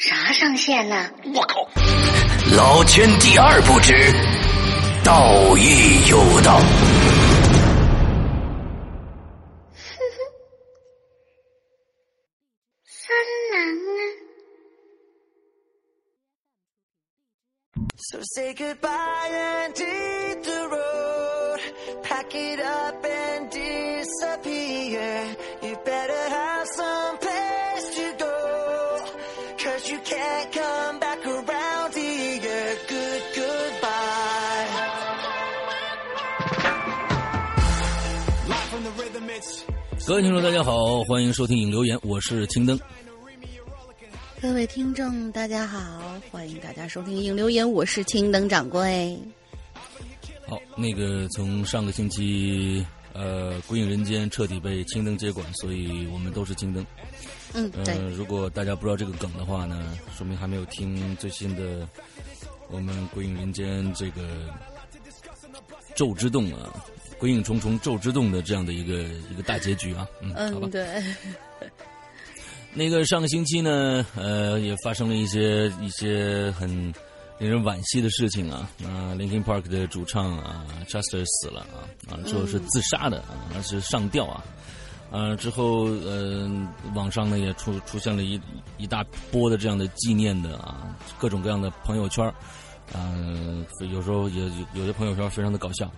啥上线呢？我靠！老天第二不知，道义有道。三郎啊！So say goodbye and hit the road. Pack it up and disappear. You better have some 各位听众，大家好，欢迎收听影留言，我是青灯。各位听众，大家好，欢迎大家收听《影留言》，我是青灯掌柜。好，那个从上个星期，呃，《鬼影人间》彻底被青灯接管，所以我们都是青灯。嗯，对，呃，如果大家不知道这个梗的话呢，说明还没有听最新的我们《鬼影人间》这个咒之洞啊，《鬼影重重咒之洞》的这样的一个一个大结局啊。嗯，好吧嗯，。对，那个上个星期呢，呃，也发生了一些一些很令人惋惜的事情啊。啊、l i n k i n Park 的主唱啊，Chester 死了啊，啊，之后是自杀的啊，那是上吊啊。啊，之后呃，网上呢也出出现了一一大波的这样的纪念的啊，各种各样的朋友圈儿啊、有时候也有有些朋友圈非常的搞笑。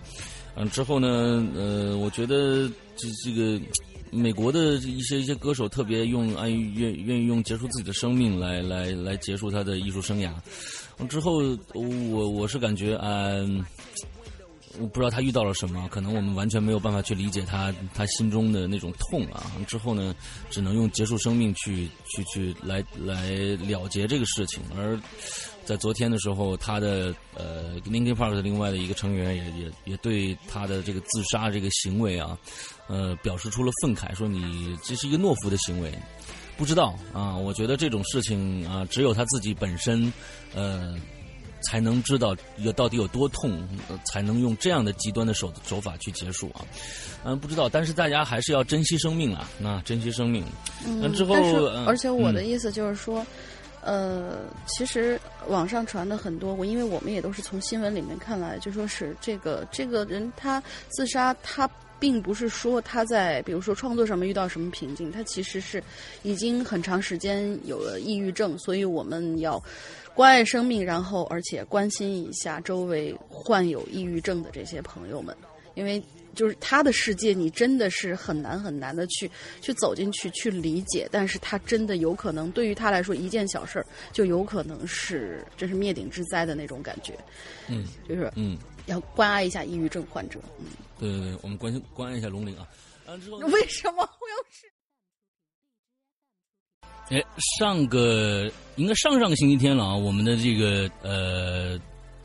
嗯、之后呢，呃，我觉得这这个美国的一些一些歌手特别用爱愿愿意用结束自己的生命来来来结束他的艺术生涯。之后我我是感觉嗯。我不知道他遇到了什么，可能我们完全没有办法去理解他他心中的那种痛啊。之后呢，只能用结束生命去去去来来了结这个事情。而在昨天的时候，他的呃 Linkin Park 的另外的一个成员也也也对他的这个自杀这个行为啊，呃，表示出了愤慨，说你这是一个懦夫的行为。不知道啊，我觉得这种事情啊，只有他自己本身，呃。才能知道有到底有多痛，呃才能用这样的极端的手手法去结束啊。嗯，不知道，但是大家还是要珍惜生命啊，那珍惜生命。那之后，但是呃而且我的嗯意思就是说，呃，其实网上传的很多，我因为我们也都是从新闻里面看来，就说是这个这个人他自杀，他并不是说他在比如说创作上面遇到什么瓶颈，他其实是已经很长时间有了抑郁症，所以我们要。关爱生命，然后而且关心一下周围患有抑郁症的这些朋友们，因为就是他的世界，你真的是很难很难的去去走进去去理解，但是他真的有可能对于他来说一件小事儿就有可能是真是灭顶之灾的那种感觉，嗯就是嗯，要关爱一下抑郁症患者。嗯，对对对，我们关心关爱一下龙鳞啊。啊，之后为什么我要是？哎，上个应该上上个星期天了啊，我们的这个呃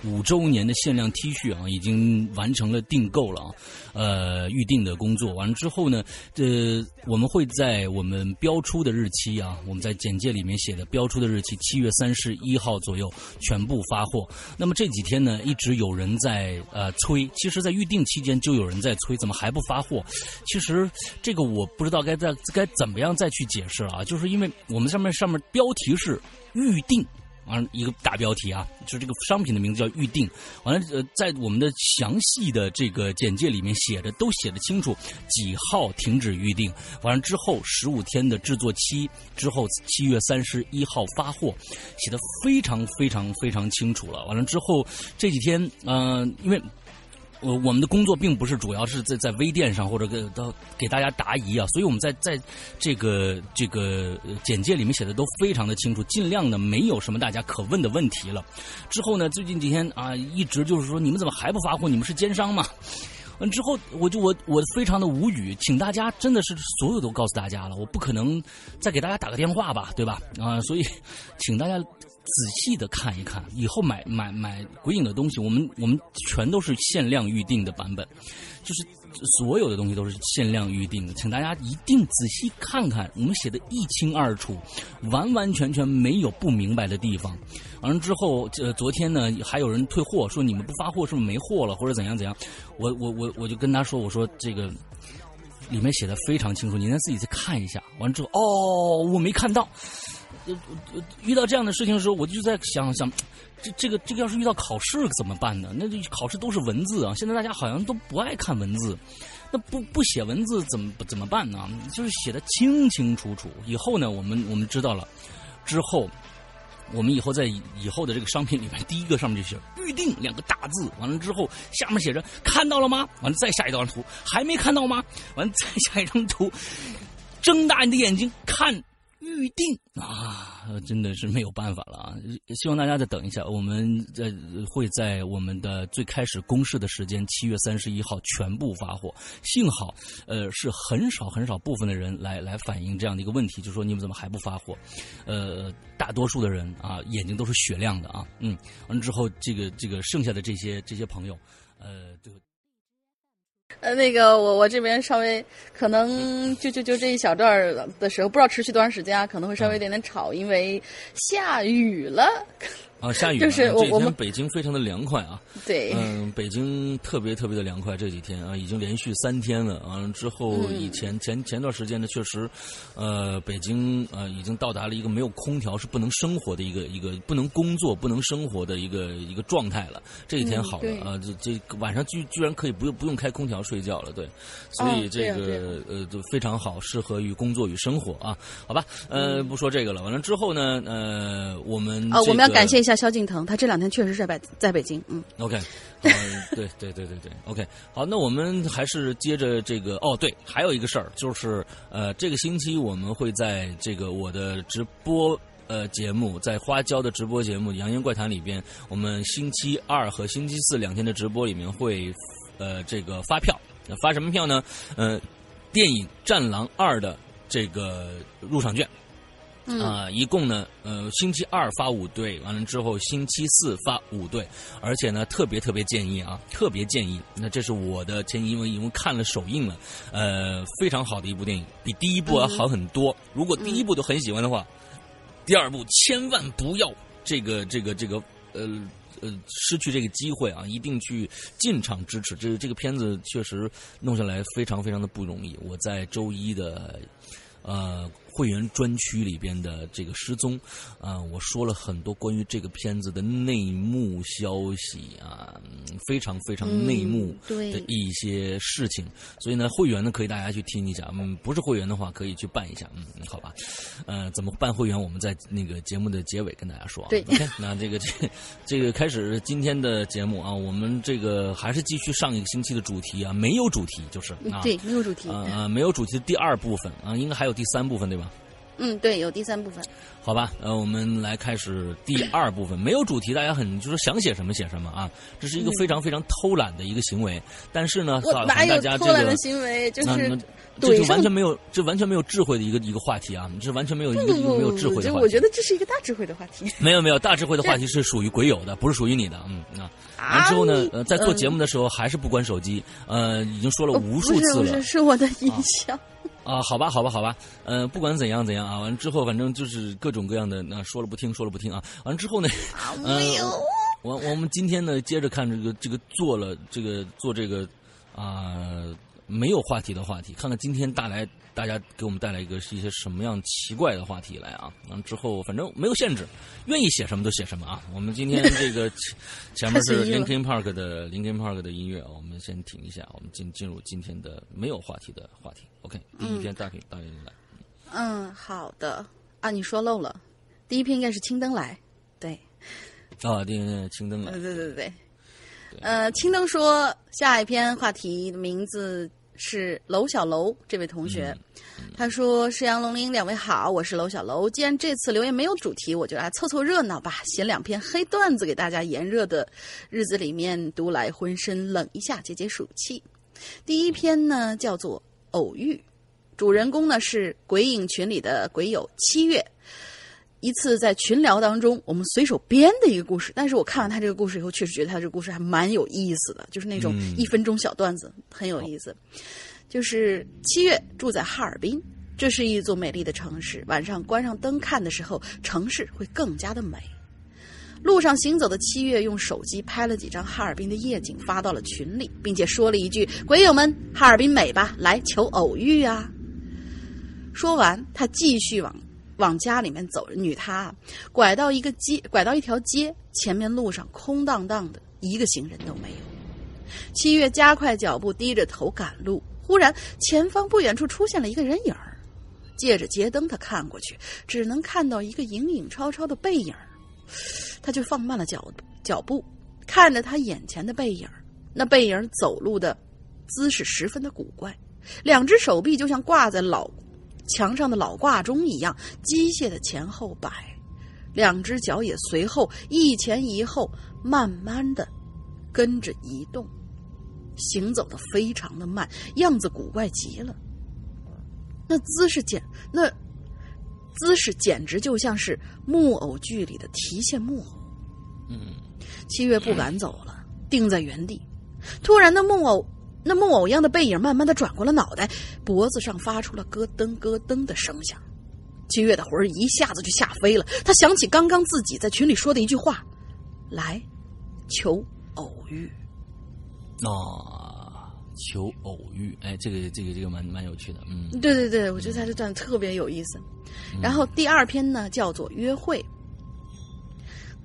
五周年的限量 T 恤啊，已经完成了订购了啊，呃，预定的工作完了之后呢，呃，我们会在我们标出的日期啊，我们在简介里面写的标出的日期，七月三十一号左右全部发货。那么这几天呢，一直有人在呃催，其实，在预定期间就有人在催，怎么还不发货？其实这个我不知道该在该怎么样再去解释了啊，就是因为我们上面上面标题是预定。完了一个大标题啊，就是这个商品的名字叫预定。完了，呃，在我们的详细的这个简介里面写的都写的清楚，几号停止预定。完了之后十五天的制作期，之后七月三十一号发货，写的非常非常非常清楚了。完了之后这几天，嗯、因为。我我们的工作并不是主要是在在微店上或者给到给大家答疑啊，所以我们在在这个这个简介里面写的都非常的清楚，尽量的没有什么大家可问的问题了。之后呢，最近几天啊，一直就是说你们怎么还不发货？你们是奸商吗？完之后，我就我我非常的无语，请大家真的是所有都告诉大家了，我不可能再给大家打个电话吧，对吧？啊，所以请大家仔细的看一看，以后买买买鬼影的东西，我们我们全都是限量预定的版本，就是所有的东西都是限量预定的，请大家一定仔细看看，我们写的一清二楚，完完全全没有不明白的地方。完了之后，呃，昨天呢还有人退货，说你们不发货是不是没货了，或者怎样怎样？我我我我就跟他说，我说这个里面写的非常清楚，您自己再看一下。完了之后，哦，我没看到。遇到这样的事情的时候，我就在想想，这这个这个要是遇到考试怎么办呢？那这考试都是文字啊，现在大家好像都不爱看文字，那不不写文字怎么怎么办呢？就是写的清清楚楚。以后呢，我们我们知道了之后。我们以后在以后的这个商品里面，第一个上面就写“预定”两个大字，完了之后下面写着“看到了吗？”完了再下一张图，还没看到吗？完了再下一张图，睁大你的眼睛看预定啊！真的是没有办法了啊！希望大家再等一下，我们在会在我们的最开始公示的时间七月三十一号全部发货。幸好，呃，是很少很少部分的人来来反映这样的一个问题，就说你们怎么还不发货？呃，大多数的人啊，眼睛都是雪亮的啊，嗯，完了之后，这个这个剩下的这些这些朋友，呃，就。呃，那个我我这边稍微可能就就就这一小段儿的时候，不知道持续多长时间啊，可能会稍微有点点吵，因为下雨了。啊，下雨是我这几我们天北京非常的凉快啊。对，嗯，北京特别特别的凉快，这几天啊，已经连续三天了。完了之后，嗯以前前前段时间呢，确实，呃，北京呃已经到达了一个没有空调是不能生活的一个一个不能工作不能生活的一个一个状态了。这几天好了嗯啊，这这晚上居居然可以不用不用开空调睡觉了，对，所以哦这个、呃就非常好，适合于工作与生活啊。好吧，呃，不说这个了。完了之后呢，呃，我们我们要感谢一下萧敬腾，他这两天确实是在北在北京，嗯，OK，对对对对对，OK，好，那我们还是接着这个哦，对，还有一个事儿就是，呃，这个星期我们会在这个我的直播。呃，节目在花椒的直播节目《扬言怪谈》里边，我们星期二和星期四两天的直播里面会，呃，这个发票，发什么票呢？呃，电影《战狼二》的这个入场券，嗯啊、一共呢，呃，星期二发五对，完了之后星期四发五对，而且呢，特别特别建议啊，特别建议，那这是我的建议，因为因为看了首映了，呃，非常好的一部电影，比第一部要好很多。如果第一部都很喜欢的话，第二部千万不要这个这个这个呃。呃，失去这个机会啊，一定去进场支持。这这个片子确实弄下来非常非常的不容易。我在周一的呃会员专区里边的这个失踪啊、我说了很多关于这个片子的内幕消息啊，嗯非常非常内幕的一些事情。所以呢，会员呢可以大家去听一下，嗯，不是会员的话可以去办一下，嗯，好吧。呃，怎么办会员？我们在那个节目的结尾跟大家说啊。对那这个这这个开始今天的节目啊，我们这个还是继续上一个星期的主题啊，没有主题就是啊，对，没有主题，啊啊，没有主题的第二部分啊，应该还有第三部分对吧？嗯，对，有第三部分。好吧，呃，我们来开始第二部分，没有主题，大家很就是想写什么写什么啊，这是一个非常非常偷懒的一个行为。但是呢，我哪有大家这个偷懒的行为？就是这怼上是完全没有，这完全没有智慧的一个一个话题啊！这是完全没有一个一个没有智慧的话题。这我觉得这是一个大智慧的话题。没有没有，大智慧的话题是属于鬼友的，不是属于你的。嗯啊，完之后呢，呃，在做节目的时候还是不关手机，呃，已经说了无数次了不是不是，是我的音响。啊。好吧好吧好吧，呃，不管怎样怎样啊，完了之后反正就是各种各样的，那说了不听说了不听啊。完了之后呢，呃，我我们今天呢接着看这个这个做了这个做这个啊、没有话题的话题，看看今天带来大家给我们带来一个是一些什么样奇怪的话题来啊。完了之后反正没有限制，愿意写什么就写什么啊。我们今天 这个前前面是 Linkin Park 的 Linkin Park 的音乐，我们先停一下，我们进进入今天的没有话题的话题。OK，第一篇大屏大屏来。嗯，好的。啊，你说漏了，第一篇应该是青灯来，对，啊，第一青灯对来，对对。对，呃，青灯说下一篇话题的名字是楼小楼这位同学，他说：“石阳龙鳞两位好，我是楼小楼。既然这次留言没有主题，我就来凑凑热闹吧，写两篇黑段子给大家，炎热的日子里面读来浑身冷一下，解解暑气。第一篇呢叫做《偶遇》，主人公呢是鬼影群里的鬼友七月。一次在群聊当中，我们随手编的一个故事，但是我看完他这个故事以后，确实觉得他这个故事还蛮有意思的，就是那种嗯一分钟小段子，很有意思。就是七月住在哈尔滨，这是一座美丽的城市。晚上关上灯看的时候，城市会更加的美。路上行走的七月用手机拍了几张哈尔滨的夜景，发到了群里，并且说了一句：“鬼友们，哈尔滨美吧，来求偶遇啊！”说完，他继续往往家里面走。女他啊拐到一个街，拐到一条街，前面路上空荡荡的，一个行人都没有。七月加快脚步，低着头赶路。忽然，前方不远处出现了一个人影。借着街灯，他看过去，只能看到一个影影绰绰的背影儿。他就放慢了脚脚步，看着他眼前的背影。那背影走路的姿势十分的古怪，两只手臂就像挂在老墙上的老挂钟一样，机械的前后摆，两只脚也随后一前一后，慢慢的跟着移动，行走的非常的慢，样子古怪极了。那姿势简那姿势简直就像是木偶剧里的提线木偶。嗯，七月不敢走了，定在原地。突然，那木偶那木偶一样的背影慢慢的转过了脑袋，脖子上发出了咯噔咯噔的声响。七月的魂儿一下子就吓飞了，他想起刚刚自己在群里说的一句话：“来，求偶遇。啊，求偶遇，哎，这个这个这个蛮蛮有趣的，嗯”对对对，我觉得他这段特别有意思。然后第二篇呢叫做《约会》。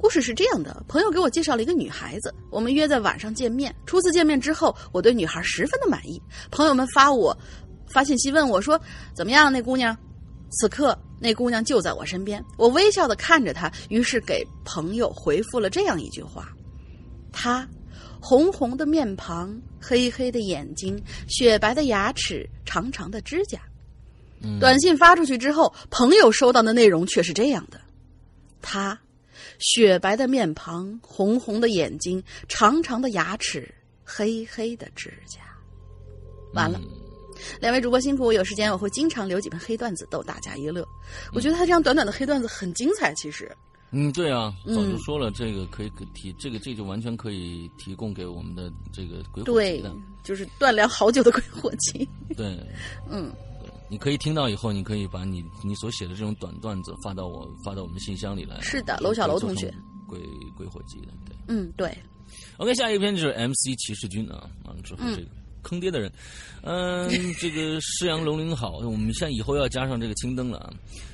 故事是这样的：朋友给我介绍了一个女孩子，我们约在晚上见面。初次见面之后，我对女孩十分的满意。朋友们发我发信息问我说：“怎么样，那姑娘？”此刻，那姑娘就在我身边，我微笑的看着她，于是给朋友回复了这样一句话：“她，红红的面庞，黑黑的眼睛，雪白的牙齿，长长的指甲。”短信发出去之后，朋友收到的内容却是这样的：她，雪白的面庞，红红的眼睛，长长的牙齿，黑黑的指甲。完了，两位主播辛苦，有时间我会经常留几篇黑段子逗大家一乐。我觉得他这样短短的黑段子很精彩，其实。嗯，对啊，嗯早就说了，这个可以提，这个这就完全可以提供给我们的这个鬼火对的，，就是断粮好久的鬼火气。对，嗯，对，你可以听到以后，你可以把你你所写的这种短段子发到我发到我们信箱里来。是的楼小楼同学，鬼鬼火鸡的，对。嗯，对，OK，下一篇就是 MC 骑士军啊，完了之后嗯这个坑爹的人，嗯、这个施阳龙鳞好，我们现在以后要加上这个青灯了啊，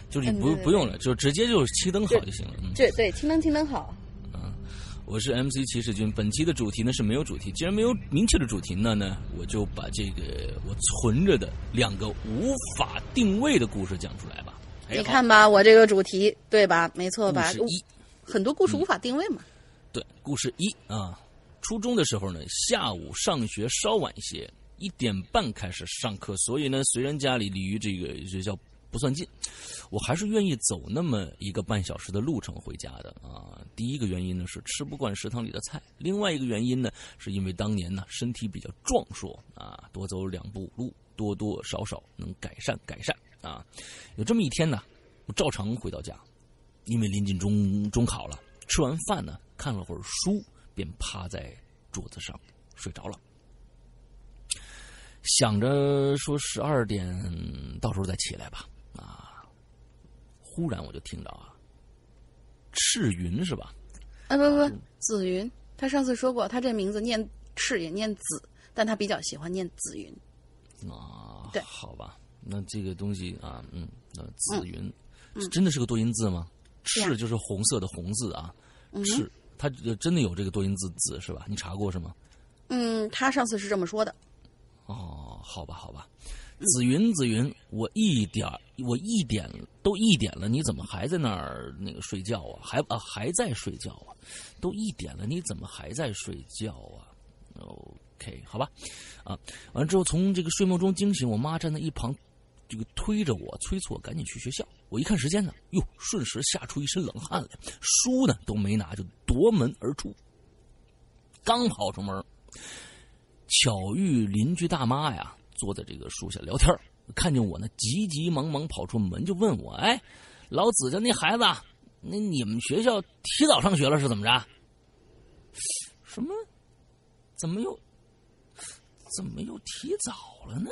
就是不不用了，就直接就是青灯好就行了。嗯，对对青灯青灯好。我是 MC 骑士军，本期的主题呢是没有主题，既然没有明确的主题，那呢我就把这个我存着的两个无法定位的故事讲出来吧。哎你看吧，我这个主题对吧？没错吧？故事一，很多故事无法定位嘛。对，故事一啊，初中的时候呢，下午上学稍晚一些，一点半开始上课，所以呢，虽然家里离于这个学校不算近，我还是愿意走那么一个半小时的路程回家的啊。第一个原因呢是吃不惯食堂里的菜，另外一个原因呢是因为当年呢身体比较壮硕啊，多走两步路，多多少少能改善改善啊。有这么一天呢，我照常回到家，因为临近中中考了，吃完饭呢看了会儿书，便趴在桌子上睡着了。想着说十二点到时候再起来吧，忽然我就听到啊，赤云是吧？啊不不，紫云，他上次说过，他这名字念赤也念紫，但他比较喜欢念紫云。啊，对好吧，那这个东西啊，嗯，那紫云、真的是个多音字吗？赤就是红色的红字啊，赤，它呃真的有这个多音字字是吧？你查过是吗？嗯，他上次是这么说的。哦，好吧，好吧，紫云，紫云，我一点我一点都一点了，你怎么还在那儿那个睡觉啊？还啊还在睡觉啊？都一点了，你怎么还在睡觉啊？OK，好吧，啊，完了之后从这个睡梦中惊醒，我妈站在一旁，这个推着我催促我赶紧去学校。我一看时间呢，哟，瞬时吓出一身冷汗来，书呢都没拿就夺门而出，刚跑出门。巧遇邻居大妈呀，坐在这个树下聊天看见我呢，急急忙忙跑出门，就问我：“哎，老子家那孩子，那你们学校提早上学了是怎么着？什么？怎么又怎么又提早了呢？”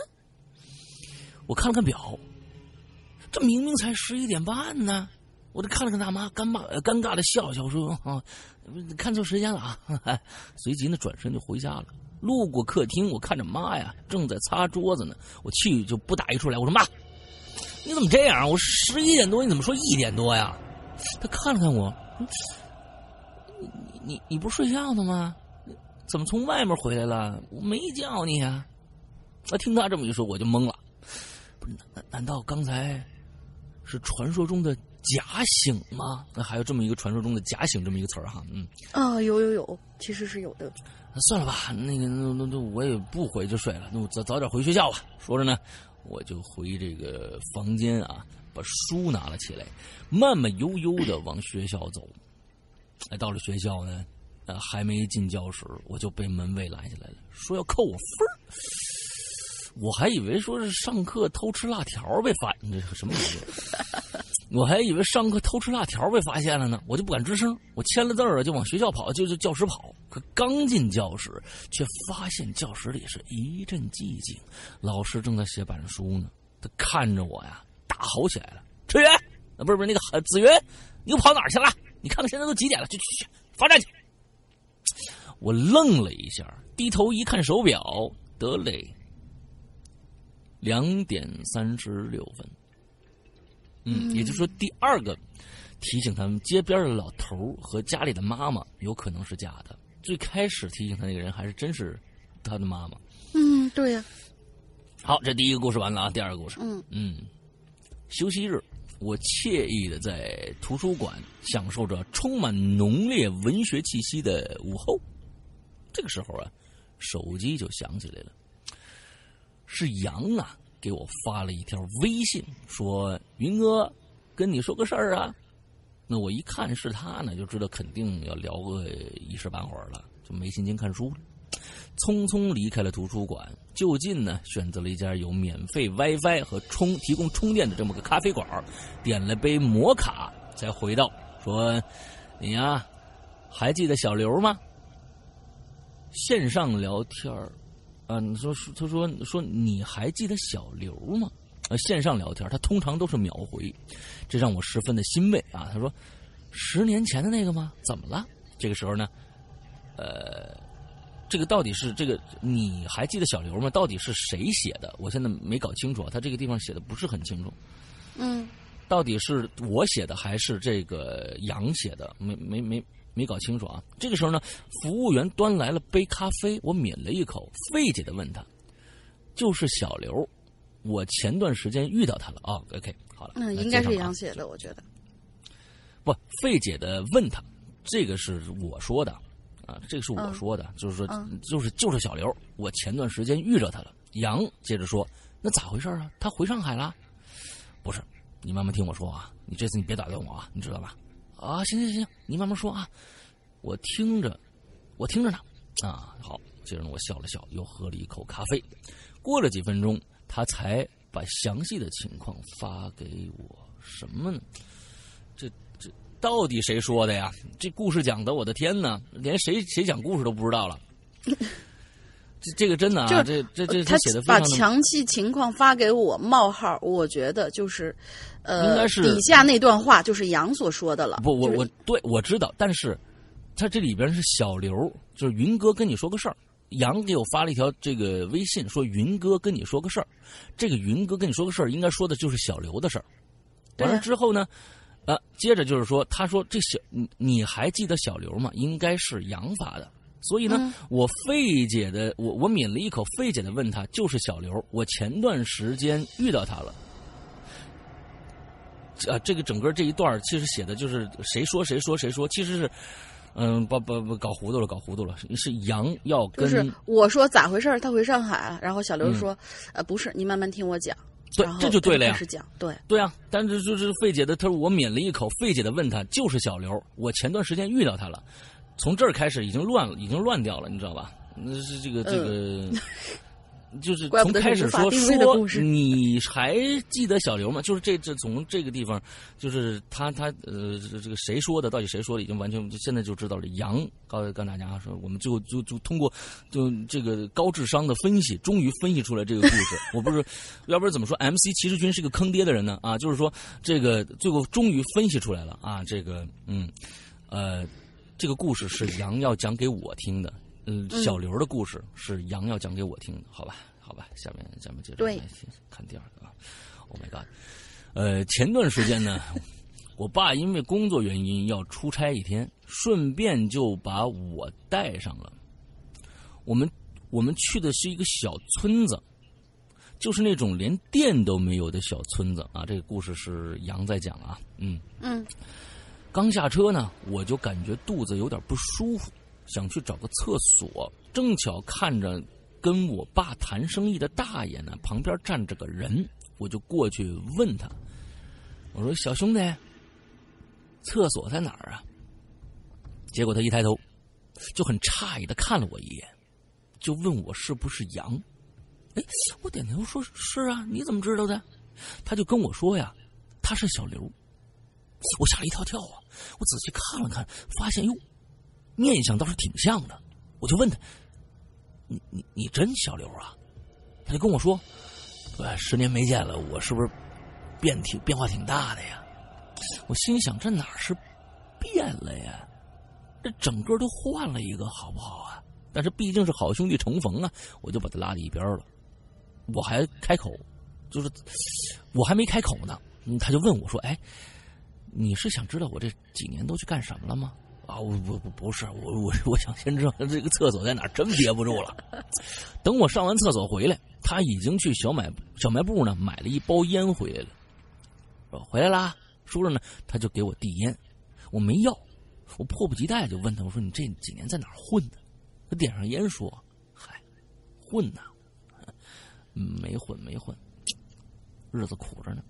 我看了看表，这明明才十一点半呢。我这看了看大妈，尴尬尴尬的笑笑说：“ 啊，看错时间了啊！” 随即呢，转身就回家了。路过客厅，我看着妈呀，正在擦桌子呢，我气就不打一处来，我说：“妈，你怎么这样？我十一点多，你怎么说一点多呀？”她看了看我，你你你不睡觉呢吗？怎么从外面回来了？我没叫你呀。啊，听他这么一说，我就懵了。不是，难难道刚才是传说中的假醒吗？那还有这么一个传说中的假醒这么一个词儿哈，嗯。啊，有有有，其实是有的。算了吧，那个那那那我也不回就睡了，那我早早点回学校吧。说着呢，我就回这个房间啊，把书拿了起来，慢慢悠悠的往学校走。哎，到了学校呢，呃，还没进教室，我就被门卫拦下来了，说要扣我分儿。我还以为说是上课偷吃辣条被罚，你，这是什么玩意儿？我还以为上课偷吃辣条被发现了呢，我就不敢吱声。我签了字儿就往学校跑，就就教室跑。可刚进教室，却发现教室里是一阵寂静，老师正在写板书呢。他看着我呀，大吼起来了：“车源，啊，不是不是那个子云，你又跑哪儿去了？你看看现在都几点了？去去去，罚站去！”我愣了一下，低头一看手表，得嘞，两点三十六分。嗯，也就是说，第二个提醒他们街边的老头和家里的妈妈有可能是假的。最开始提醒他那个人还是真是他的妈妈。嗯，对呀、好，这第一个故事完了啊，第二个故事。嗯嗯，休息日，我惬意的在图书馆享受着充满浓烈文学气息的午后。这个时候啊，手机就响起来了，是杨啊给我发了一条微信，说：“云哥，跟你说个事儿啊。”那我一看是他呢，就知道肯定要聊个一时半会儿了，就没心情看书了。匆匆离开了图书馆，就近呢选择了一家有免费 WiFi 和充提供充电的这么个咖啡馆，点了杯摩卡，才回到说：“你呀，还记得小刘吗？”线上聊天儿啊，你说说他说说你还记得小刘吗？呃，线上聊天，他通常都是秒回，这让我十分的欣慰啊。他说：“十年前的那个吗？怎么了？”这个时候呢，呃，这个到底是这个你还记得小刘吗？到底是谁写的？我现在没搞清楚，他这个地方写的不是很清楚，嗯到底是我写的还是这个杨写的？没没没没搞清楚啊。这个时候呢，服务员端来了杯咖啡，我抿了一口，费解的问他：“就是小刘。”我前段时间遇到他了啊、o k 好了，嗯，那应该是杨写的，我觉得。不，费解的问他，这个是我说的，啊，这个是我嗯说的，就是说，嗯就是就是小刘，我前段时间遇着他了。杨接着说，那咋回事啊？他回上海了？不是，你慢慢听我说啊，你这次你别打断我啊，你知道吧？啊，行行行，你慢慢说啊，我听着，我听着呢。啊，好，接着呢，我笑了笑，又喝了一口咖啡。过了几分钟，他才把详细的情况发给我。什么呢？这这到底谁说的呀？这故事讲的，我的天哪，连谁谁讲故事都不知道了。这这个真的啊，这这这他写的非把详细情况发给我冒号，我觉得就是，呃，应该是底下那段话就是杨所说的了。不，我就是我对我知道，但是他这里边是小刘，就是云哥跟你说个事儿。杨给我发了一条这个微信，说云哥跟你说个事儿。这个云哥跟你说个事儿，应该说的就是小刘的事儿。完了之后呢，呃，接着就是说，他说这小你你还记得小刘吗？应该是杨发的。所以呢，嗯我费解的，我我抿了一口，费解的问他，就是小刘。我前段时间遇到他了。啊，这个整个这一段其实写的就是谁说谁说谁说，其实是，嗯，不不不搞糊涂了，搞糊涂了，是是杨要跟、就是我说咋回事儿？他回上海了，然后小刘说，呃，不是，你慢慢听我讲。嗯对这就对了呀开始讲，对，对啊，但是就是费姐的，他说我抿了一口，费姐的问他就是小刘，我前段时间遇到他了，从这儿开始已经乱了，已经乱掉了，你知道吧？那是这个这个。就是从开始说说你还记得小刘吗？就是这这从这个地方，就是他他呃这这个谁说的，到底谁说的，已经完全就现在就知道了。杨告告大家说，我们最后就就通过就这个高智商的分析，终于分析出来这个故事。我不是，要不然怎么说 MC 骑士军是个坑爹的人呢？啊，就是说这个最后终于分析出来了啊，这个嗯呃，这个故事是杨要讲给我听的。嗯，小刘的故事是杨要讲给我听的，好吧，好吧，下面咱们接着看第二个啊。Oh my god，呃，前段时间呢，我爸因为工作原因要出差一天，顺便就把我带上了。我们我们去的是一个小村子，就是那种连电都没有的小村子啊。这个故事是杨在讲啊，嗯。嗯刚下车呢，我就感觉肚子有点不舒服，想去找个厕所。正巧看着跟我爸谈生意的大爷呢，旁边站着个人，我就过去问他：“我说小兄弟，厕所在哪儿啊？”结果他一抬头，就很诧异的看了我一眼，就问我是不是羊。哎，我点头说是啊，你怎么知道的？他就跟我说呀，他是小刘。我吓了一跳跳啊！我仔细看了看，发现哟，面相倒是挺像的。我就问他：“你你你真小刘啊？”他就跟我说：“呃，十年没见了，我是不是变挺变化挺大的呀？”我心想：这哪是变了呀？这整个都换了一个，好不好啊？但是毕竟是好兄弟重逢啊，我就把他拉到一边了。我还开口，就是我还没开口呢，他就问我说：“哎。”你是想知道我这几年都去干什么了吗？啊，我不不不是，我我我想先知道这个厕所在哪儿，真憋不住了。等我上完厕所回来，他已经去小买小卖部呢买了一包烟回来了。说回来啦，说着呢，他就给我递烟，我没要，我迫不及待就问他，我说你这几年在哪儿混的？他点上烟说，嗨，混呐，没混没混，日子苦着呢。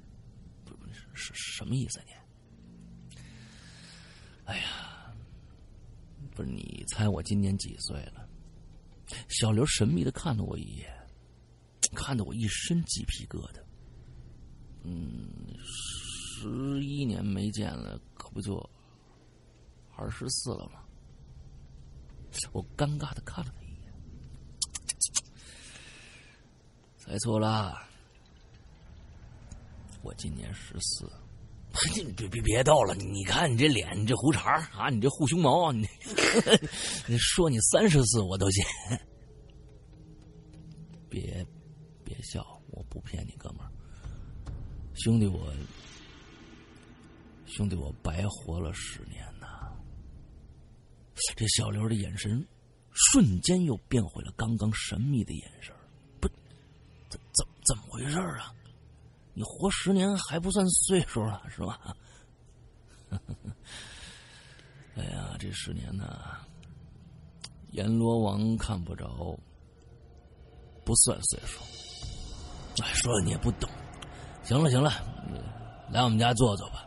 不是是什么意思你？哎呀，不是你猜我今年几岁了？小刘神秘的看了我一眼，看得我一身鸡皮疙瘩。嗯，十一年没见了，可不就二十四了吗？我尴尬的看了他一眼，猜错了，我今年十四。你别别别逗了！你看你这脸，你这胡茬啊，你这护胸毛，你 你说你三十次我都信。别别笑，我不骗你，哥们儿，兄弟我兄弟我白活了十年呐！这小刘的眼神瞬间又变回了刚刚神秘的眼神，不，怎怎怎么回事啊？你活十年还不算岁数了，是吧？哎呀，这十年呢，阎罗王看不着，不算岁数。哎，说了你也不懂。行了行了，来我们家坐坐吧。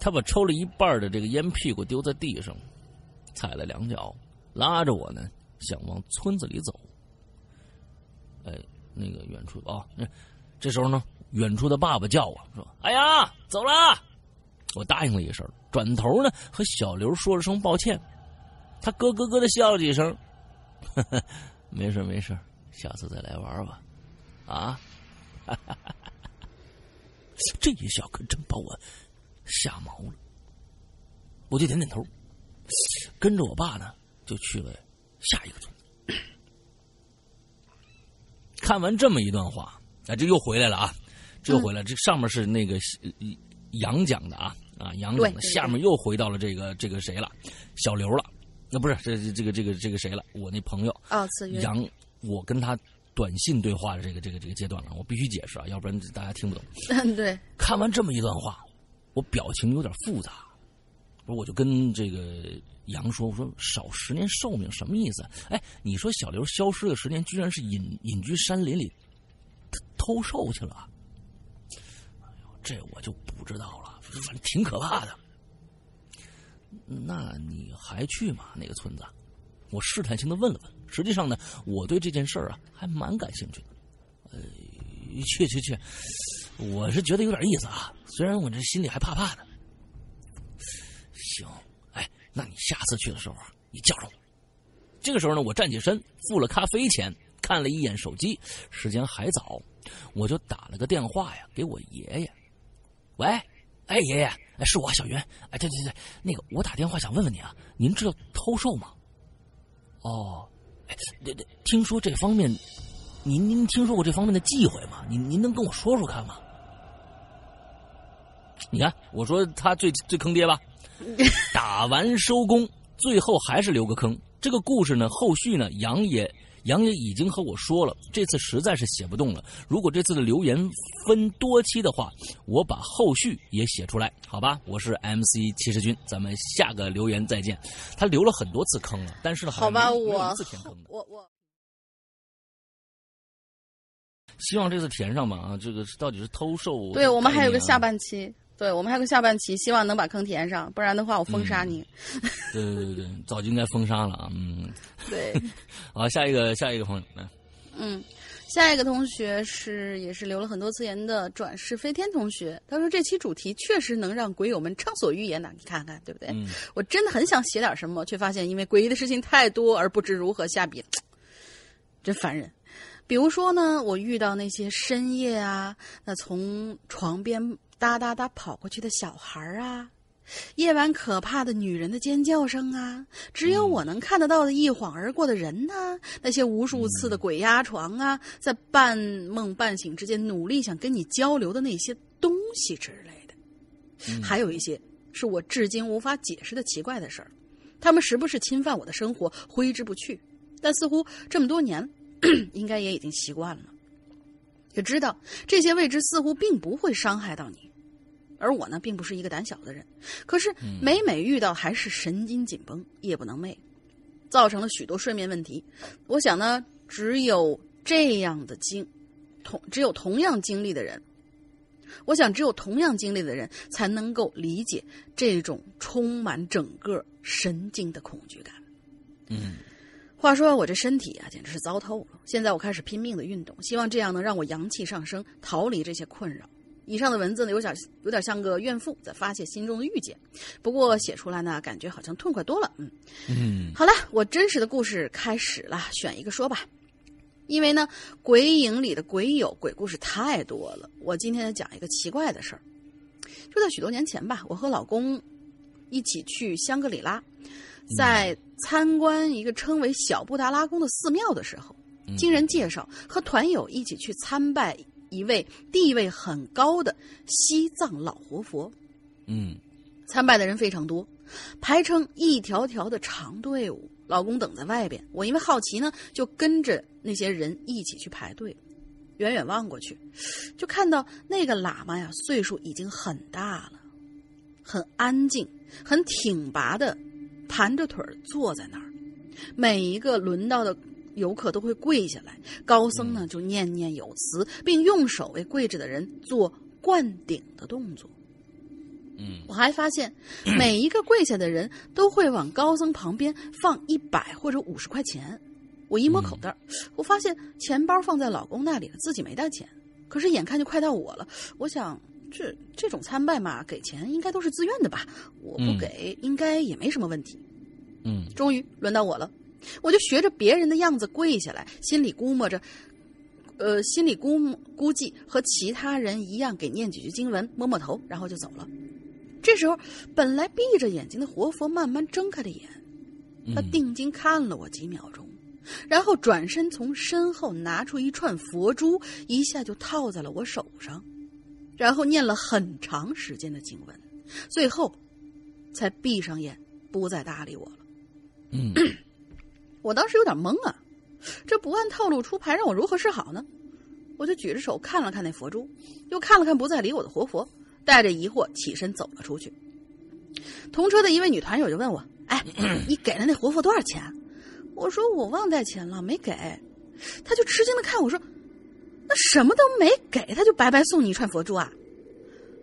他把抽了一半的这个烟屁股丢在地上，踩了两脚，拉着我呢，想往村子里走。哎，那个远处啊，这时候呢，远处的爸爸叫我说：“哎呀，走了。”我答应了一声，转头呢和小刘说了声抱歉，他咯咯咯的笑了几声，呵呵，没事没事，下次再来玩吧，啊，这一笑可真把我吓毛了，我就点点头，跟着我爸呢就去了下一个村子。看完这么一段话，啊，这又回来了啊，这又回来，这上面是那个呃杨讲的啊。啊，杨讲的下面又回到了这个这个谁了，小刘了，那不是这这个这个这个谁了？我那朋友哦，子云杨，我跟他短信对话的这个这个这个阶段了，我必须解释啊，要不然大家听不懂。嗯，对。看完这么一段话，我表情有点复杂，我就跟这个杨说：“我说少十年寿命什么意思？哎，你说小刘消失了十年，居然是隐隐居山林里偷兽去了？哎呦，这我就不知道了。”反正挺可怕的。那你还去吗？那个村子？我试探性的问了问。实际上呢，我对这件事儿啊还蛮感兴趣的。呃，去去去，我是觉得有点意思啊。虽然我这心里还怕怕的。行，哎，那你下次去的时候啊，你叫上我。这个时候呢，我站起身，付了咖啡钱，看了一眼手机，时间还早，我就打了个电话呀给我爷爷。喂。哎，爷爷，是我小云。哎，对对对，那个我打电话想问问你啊，您知道偷售吗？哦，哎，对对，听说这方面，您您听说过这方面的忌讳吗？您您能跟我说说看吗？你看，我说他最最坑爹吧，打完收工，最后还是留个坑。这个故事呢，后续呢，杨也。杨爷已经和我说了，这次实在是写不动了。如果这次的留言分多期的话，我把后续也写出来，好吧？我是 MC 骑士军，咱们下个留言再见。他留了很多次坑了，但是呢，好吧，我我我希望这次填上吧啊！这个到底是偷兽？对我们还有个下半期。对我们还有个下半期，希望能把坑填上，不然的话我封杀你。对对对对，早就应该封杀了啊！嗯，对。好，下一个下一个朋友来。嗯，下一个同学是也是留了很多次言的转世飞天同学，他说这期主题确实能让鬼友们畅所欲言呐，你看看对不对？嗯。我真的很想写点什么，却发现因为诡异的事情太多而不知如何下笔，真烦人。比如说呢，我遇到那些深夜啊，那从床边。哒哒哒跑过去的小孩啊，夜晚可怕的女人的尖叫声啊，只有我能看得到的一晃而过的人呐，那些无数次的鬼压床啊，在半梦半醒之间努力想跟你交流的那些东西之类的，还有一些是我至今无法解释的奇怪的事儿，他们时不时侵犯我的生活，挥之不去，但似乎这么多年，应该也已经习惯了。也知道这些未知似乎并不会伤害到你，而我呢，并不是一个胆小的人，可是每每遇到还是神经紧绷，夜不能寐，造成了许多睡眠问题。我想呢，只有这样的经同只有同样经历的人，我想只有同样经历的人才能够理解这种充满整个神经的恐惧感。嗯。话说我这身体啊，简直是糟透了。现在我开始拼命的运动，希望这样能让我阳气上升，逃离这些困扰。以上的文字呢，有点有点像个怨妇在发泄心中的郁结，不过写出来呢，感觉好像痛快多了。嗯嗯，好了，我真实的故事开始了，选一个说吧。因为呢，鬼影里的鬼友鬼故事太多了，我今天讲一个奇怪的事儿。就在许多年前吧，我和老公一起去香格里拉。在参观一个称为小布达拉宫的寺庙的时候，经人介绍，和团友一起去参拜一位地位很高的西藏老活佛。嗯，参拜的人非常多，排成一条条的长队伍。老公等在外边，我因为好奇呢，就跟着那些人一起去排队。远远望过去，就看到那个喇嘛呀，岁数已经很大了，很安静，很挺拔的。盘着腿坐在那儿，每一个轮到的游客都会跪下来。高僧呢就念念有词，并用手为跪着的人做灌顶的动作。嗯我还发现，每一个跪下的人都会往高僧旁边放一百或者五十块钱。我一摸口袋，我发现钱包放在老公那里了，自己没带钱。可是眼看就快到我了，我想这这种参拜嘛，给钱应该都是自愿的吧？我不嗯给，应该也没什么问题。嗯终于轮到我了，我就学着别人的样子跪下来，心里估摸着，呃，心里估摸估计和其他人一样，给念几句经文，摸摸头，然后就走了。这时候，本来闭着眼睛的活佛慢慢睁开了眼，他嗯定睛看了我几秒钟，然后转身从身后拿出一串佛珠，一下就套在了我手上，然后念了很长时间的经文，最后才闭上眼，不再搭理我了。嗯 我当时有点懵啊，这不按套路出牌，让我如何是好呢？我就举着手看了看那佛珠，又看了看不再理我的活佛，带着疑惑起身走了出去。同车的一位女团友就问我：“哎，你给了那活佛多少钱？”我说：“我忘带钱了，没给。”他就吃惊的看我说：“那什么都没给，他就白白送你一串佛珠啊？”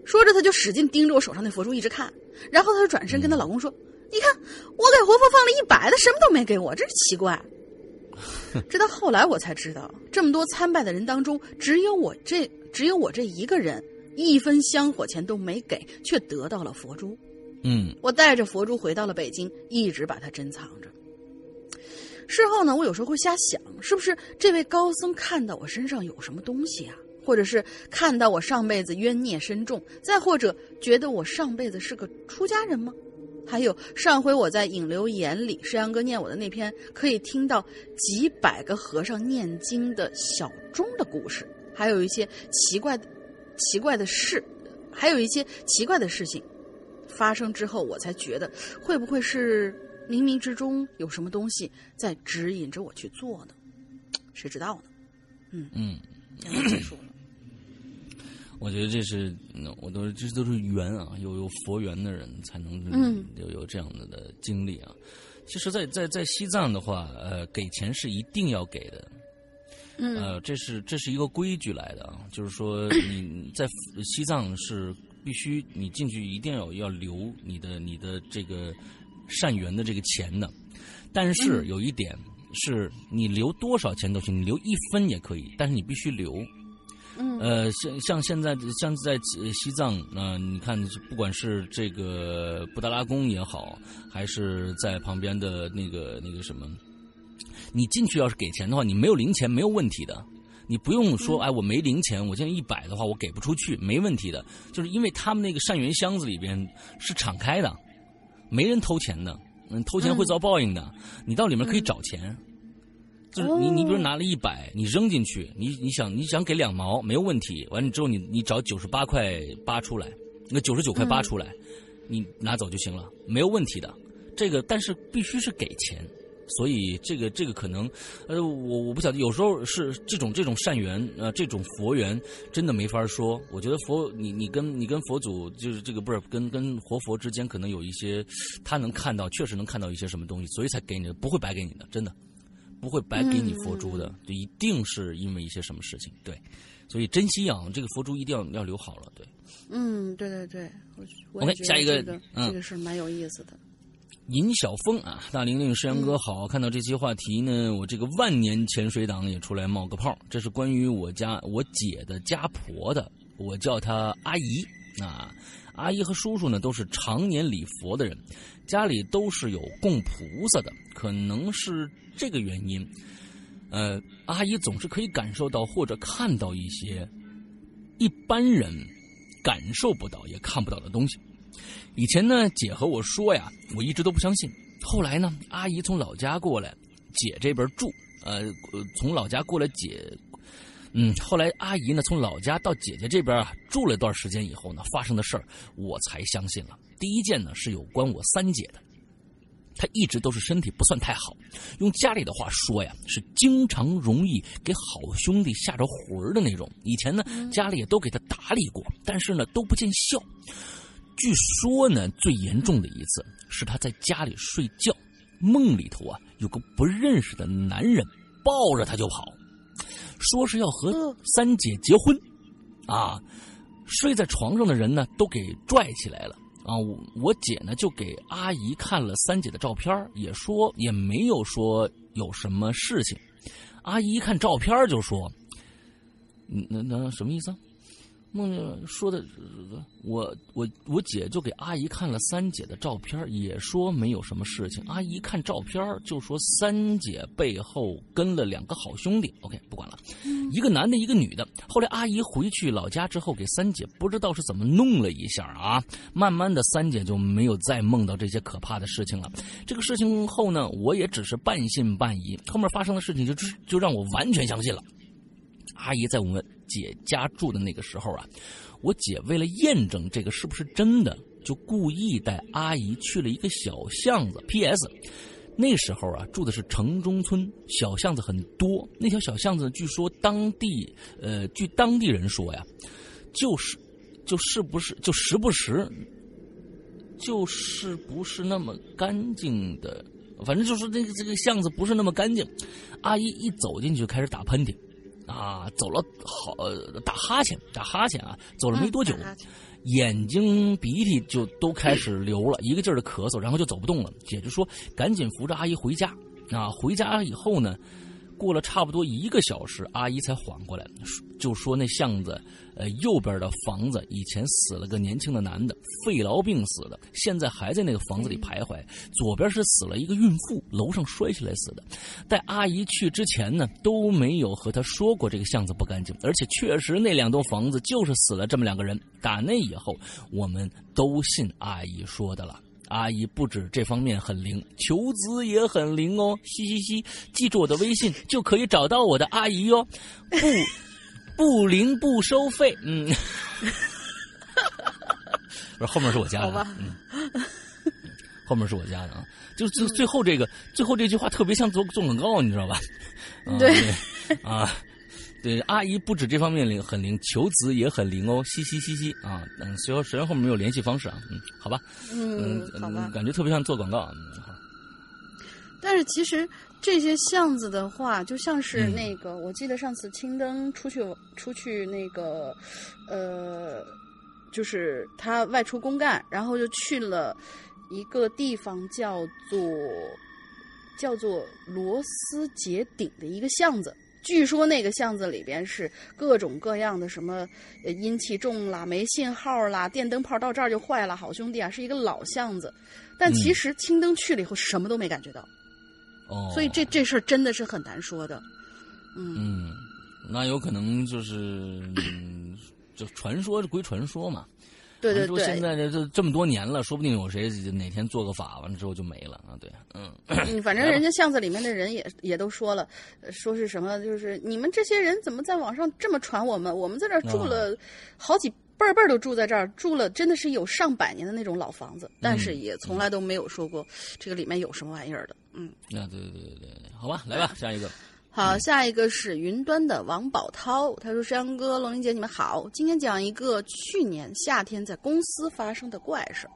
说着，他就使劲盯着我手上那佛珠一直看，然后他就转身跟她老公说：“你看，我给活佛放了一百，他什么都没给我，真是奇怪。”直到后来我才知道，这么多参拜的人当中，只有我这只有我这一个人，一分香火钱都没给，却得到了佛珠。嗯我带着佛珠回到了北京，一直把它珍藏着。事后呢，我有时候会瞎想，是不是这位高僧看到我身上有什么东西啊？或者是看到我上辈子冤孽深重，再或者觉得我上辈子是个出家人吗？还有上回我在引流眼里，石阳哥念我的那篇可以听到几百个和尚念经的小钟的故事，还有一些奇怪的、奇怪的事，还有一些奇怪的事情发生之后，我才觉得会不会是冥冥之中有什么东西在指引着我去做呢？谁知道呢？嗯，这样就结束了。我觉得这是，嗯我都这都是缘啊，有有佛缘的人才能嗯有有这样的的经历啊。其实在，在在西藏的话，呃，给钱是一定要给的，嗯呃，这是这是一个规矩来的啊，就是说 你在西藏是必须你进去一定要要留你的你的这个善缘的这个钱的，但是有一点是你留多少钱都行，你留一分也可以，但是你必须留。嗯。呃，像像现在像在呃西藏，呃，你看，不管是这个布达拉宫也好，还是在旁边的那个那个什么，你进去要是给钱的话，你没有零钱没有问题的，你不用说，哎，我没零钱，我现在一百的话，我给不出去，没问题的，就是因为他们那个善缘箱子里边是敞开的，没人偷钱的，嗯，偷钱会遭报应的，你到里面可以找钱。就是你，你比如拿了一百，你扔进去，你你想你想给两毛没有问题，完了之后你你找九十八块八出来，那九十九块八出来，你拿走就行了，没有问题的。这个但是必须是给钱，所以这个这个可能，呃，我我不晓得，有时候是这种这种善缘，呃，这种佛缘真的没法说。我觉得佛，你你跟你跟佛祖就是这个不是跟跟活佛之间可能有一些，他能看到，确实能看到一些什么东西，所以才给你的，不会白给你的，真的。不会白给你佛珠的，就一定是因为一些什么事情，对，所以珍惜养，这个佛珠一定要要留好了，对。嗯，对对对，我我也 OK，下一个这个嗯这个是蛮有意思的。尹晓峰啊，大玲玲、石阳哥好，看到这期话题呢，我这个万年潜水党也出来冒个泡，这是关于我家我姐的家婆的，我叫她阿姨啊。阿姨和叔叔呢都是常年礼佛的人，家里都是有供菩萨的，可能是这个原因。呃，阿姨总是可以感受到或者看到一些一般人感受不到也看不到的东西。以前呢，姐和我说呀，我一直都不相信。后来呢，阿姨从老家过来，姐这边住，呃，从老家过来姐，嗯，后来阿姨呢从老家到姐姐这边啊住了一段时间以后呢，发生的事儿我才相信了。第一件呢是有关我三姐的，她一直都是身体不算太好，用家里的话说呀，是经常容易给好兄弟吓着魂儿的那种。以前呢，家里也都给她打理过，但是呢都不见效。据说呢，最严重的一次是她在家里睡觉，梦里头啊有个不认识的男人抱着她就跑，说是要和三姐结婚，啊，睡在床上的人呢都给拽起来了。啊，我我姐呢就给阿姨看了三姐的照片，也说也没有说有什么事情。阿姨一看照片就说：“嗯，那那什么意思啊？”梦见说的，我我我姐就给阿姨看了三姐的照片，也说没有什么事情。阿姨看照片就说三姐背后跟了两个好兄弟。OK，不管了，一个男的，一个女的。后来阿姨回去老家之后，给三姐不知道是怎么弄了一下啊，慢慢的三姐就没有再梦到这些可怕的事情了。这个事情后呢，我也只是半信半疑，后面发生的事情就就让我完全相信了。阿姨在我们姐家住的那个时候啊，我姐为了验证这个是不是真的，就故意带阿姨去了一个小巷子。P.S. 那时候啊，住的是城中村，小巷子很多。那条小巷子，据说当地呃，据当地人说呀，就是就是不是就时不时，就是不是那么干净的，反正就是这个这个巷子不是那么干净。阿姨一走进去，开始打喷嚏。啊，走了好打哈欠，打哈欠啊！走了没多久，眼睛鼻涕就都开始流了，一个劲儿的咳嗽，然后就走不动了。姐就说：“赶紧扶着阿姨回家。”啊，回家以后呢，过了差不多一个小时，阿姨才缓过来，就说那巷子，呃，右边的房子以前死了个年轻的男的，肺痨病死的，现在还在那个房子里徘徊。左边是死了一个孕妇，楼上摔下来死的。带阿姨去之前呢，都没有和她说过这个巷子不干净，而且确实那两栋房子就是死了这么两个人。打那以后，我们都信阿姨说的了。阿姨不止这方面很灵，求子也很灵哦，嘻嘻嘻！记住我的微信就可以找到我的阿姨哟，不不灵不收费，嗯，不是后面是我家的，嗯，后面是我家的啊，就最最后这个最后这句话特别像做做广告，你知道吧？对啊。对，阿姨不止这方面灵很灵，求子也很灵哦，嘻嘻嘻嘻啊！嗯，虽然虽然后面没有联系方式啊，嗯，好吧，嗯，好吧，感觉特别像做广告，嗯，好。但是其实这些巷子的话，就像是那个，我记得上次青灯出去出去那个，呃，就是他外出公干，然后就去了一个地方，叫做叫做螺丝结顶的一个巷子。据说那个巷子里边是各种各样的什么，呃，阴气重啦，没信号啦，电灯泡到这儿就坏了，好兄弟啊，是一个老巷子。但其实青灯去了以后什么都没感觉到，哦，所以这这事儿真的是很难说的。嗯，那有可能就是就传说归传说嘛。对对对，现在这这这么多年了，说不定有谁哪天做个法，完了之后就没了啊！对，嗯，反正人家巷子里面的人也也都说了，说是什么，就是你们这些人怎么在网上这么传我们？我们在这儿住了好几辈儿辈儿都住在这儿，住了真的是有上百年的那种老房子，但是也从来都没有说过这个里面有什么玩意儿的。嗯，啊，对对对对对，好吧，来吧，下一个。好，下一个是云端的王宝涛，他说：“山羊哥、龙玲姐，你们好，今天讲一个去年夏天在公司发生的怪事。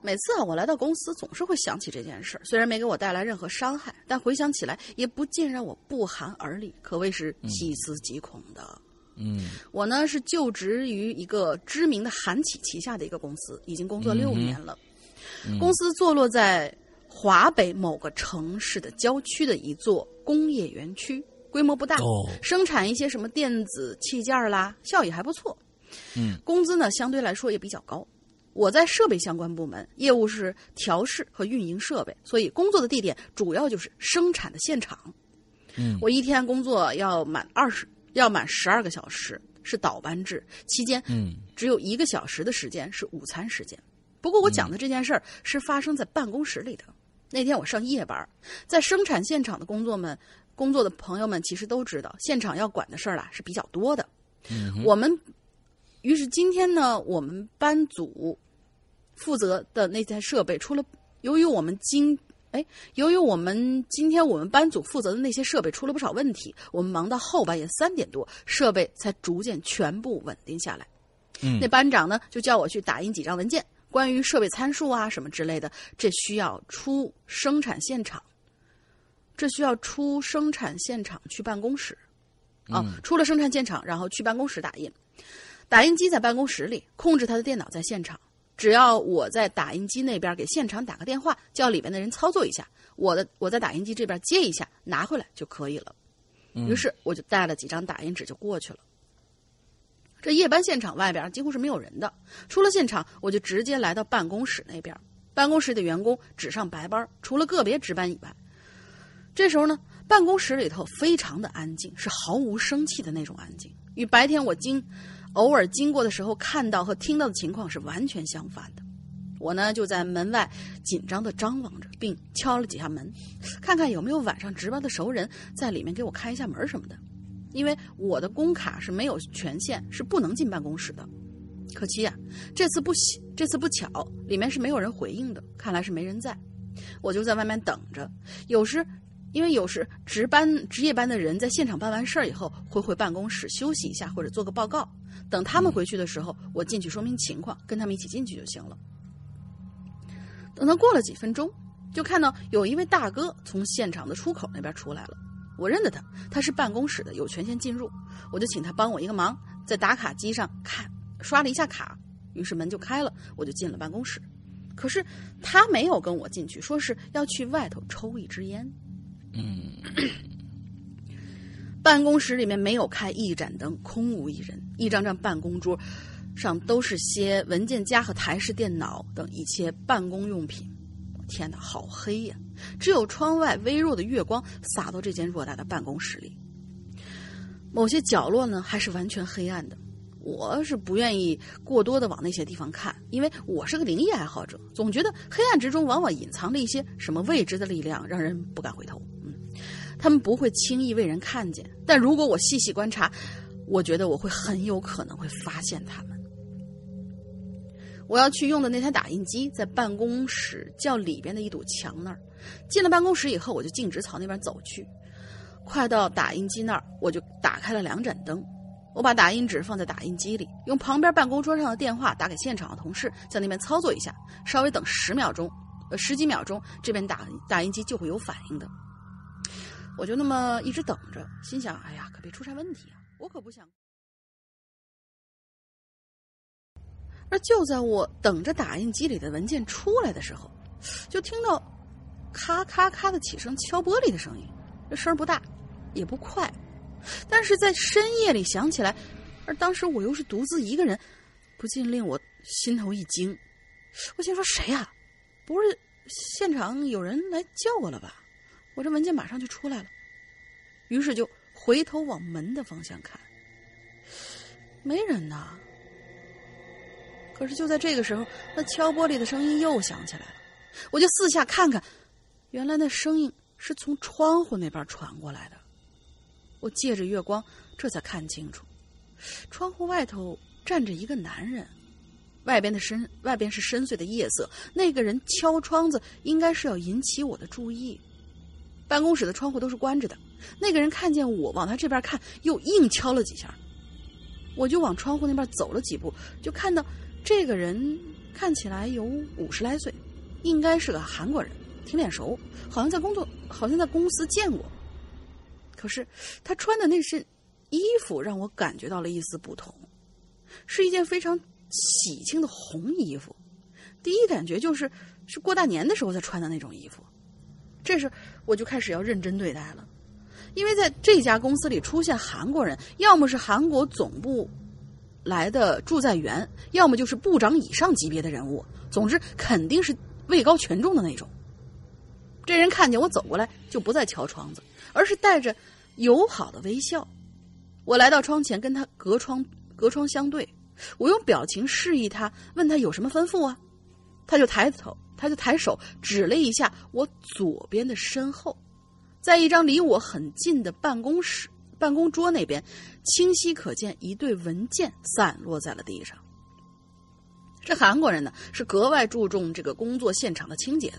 每次啊，我来到公司，总是会想起这件事。虽然没给我带来任何伤害，但回想起来，也不禁让我不寒而栗，可谓是细思极恐的。嗯，我呢是就职于一个知名的韩企旗下的一个公司，已经工作六年了。公司坐落在。”华北某个城市的郊区的一座工业园区，规模不大，生产一些什么电子器件啦，效益还不错。嗯，工资呢相对来说也比较高。我在设备相关部门，业务是调试和运营设备，所以工作的地点主要就是生产的现场。嗯，我一天工作要满二十，要满十二个小时，是倒班制，期间嗯只有一个小时的时间是午餐时间。不过我讲的这件事儿是发生在办公室里的。那天我上夜班，在生产现场的工作们、工作的朋友们其实都知道，现场要管的事儿啦是比较多的。我们于是今天呢，我们班组负责的那台设备出了，由于我们今哎，由于我们今天我们班组负责的那些设备出了不少问题，我们忙到后半夜三点多，设备才逐渐全部稳定下来。嗯，那班长呢就叫我去打印几张文件。关于设备参数啊什么之类的，这需要出生产现场，这需要出生产现场去办公室，啊，出了生产现场，然后去办公室打印。打印机在办公室里，控制他的电脑在现场。只要我在打印机那边给现场打个电话，叫里边的人操作一下，我的我在打印机这边接一下，拿回来就可以了。于是我就带了几张打印纸就过去了。这夜班现场外边几乎是没有人的，出了现场我就直接来到办公室那边。办公室的员工只上白班，除了个别值班以外。这时候呢，办公室里头非常的安静，是毫无生气的那种安静，与白天我经偶尔经过的时候看到和听到的情况是完全相反的。我呢就在门外紧张的张望着，并敲了几下门，看看有没有晚上值班的熟人在里面给我开一下门什么的。因为我的工卡是没有权限，是不能进办公室的。可惜啊，这次不喜，这次不巧，里面是没有人回应的，看来是没人在。我就在外面等着。有时，因为有时值班值夜班的人在现场办完事儿以后，会回办公室休息一下或者做个报告。等他们回去的时候，我进去说明情况，跟他们一起进去就行了。等到过了几分钟，就看到有一位大哥从现场的出口那边出来了。我认得他，他是办公室的，有权限进入。我就请他帮我一个忙，在打卡机上看刷了一下卡，于是门就开了，我就进了办公室。可是他没有跟我进去，说是要去外头抽一支烟。嗯，办公室里面没有开一盏灯，空无一人，一张张办公桌上都是些文件夹和台式电脑等一切办公用品。天哪，好黑呀！只有窗外微弱的月光洒到这间偌大的办公室里。某些角落呢，还是完全黑暗的。我是不愿意过多的往那些地方看，因为我是个灵异爱好者，总觉得黑暗之中往往隐藏着一些什么未知的力量，让人不敢回头。嗯，他们不会轻易为人看见，但如果我细细观察，我觉得我会很有可能会发现他们。我要去用的那台打印机在办公室较里边的一堵墙那儿。进了办公室以后，我就径直朝那边走去。快到打印机那儿，我就打开了两盏灯。我把打印纸放在打印机里，用旁边办公桌上的电话打给现场的同事，在那边操作一下，稍微等十秒钟，呃，十几秒钟，这边打打印机就会有反应的。我就那么一直等着，心想：哎呀，可别出啥问题啊！我可不想。而就在我等着打印机里的文件出来的时候，就听到咔咔咔的几声敲玻璃的声音，这声不大，也不快。但是在深夜里响起来，而当时我又是独自一个人，不禁令我心头一惊。我心说：“谁呀？不是现场有人来叫我了吧？”我这文件马上就出来了，于是就回头往门的方向看，没人呐。可是就在这个时候，那敲玻璃的声音又响起来了，我就四下看看，原来那声音是从窗户那边传过来的。我借着月光，这才看清楚，窗户外头站着一个男人，外边的深外边是深邃的夜色。那个人敲窗子，应该是要引起我的注意。办公室的窗户都是关着的，那个人看见我往他这边看，又硬敲了几下。我就往窗户那边走了几步，就看到这个人看起来有五十来岁，应该是个韩国人，挺脸熟，好像在工作，好像在公司见过。可是他穿的那身衣服让我感觉到了一丝不同，是一件非常喜庆的红衣服。第一感觉就是是过大年的时候才穿的那种衣服。这时我就开始要认真对待了，因为在这家公司里出现韩国人，要么是韩国总部来的驻在员，要么就是部长以上级别的人物，总之肯定是位高权重的那种。这人看见我走过来，就不再敲窗子，而是带着。友好的微笑，我来到窗前，跟他隔窗隔窗相对。我用表情示意他，问他有什么吩咐啊？他就抬头，他就抬手指了一下我左边的身后，在一张离我很近的办公室办公桌那边，清晰可见一对文件散落在了地上。这韩国人呢，是格外注重这个工作现场的清洁的。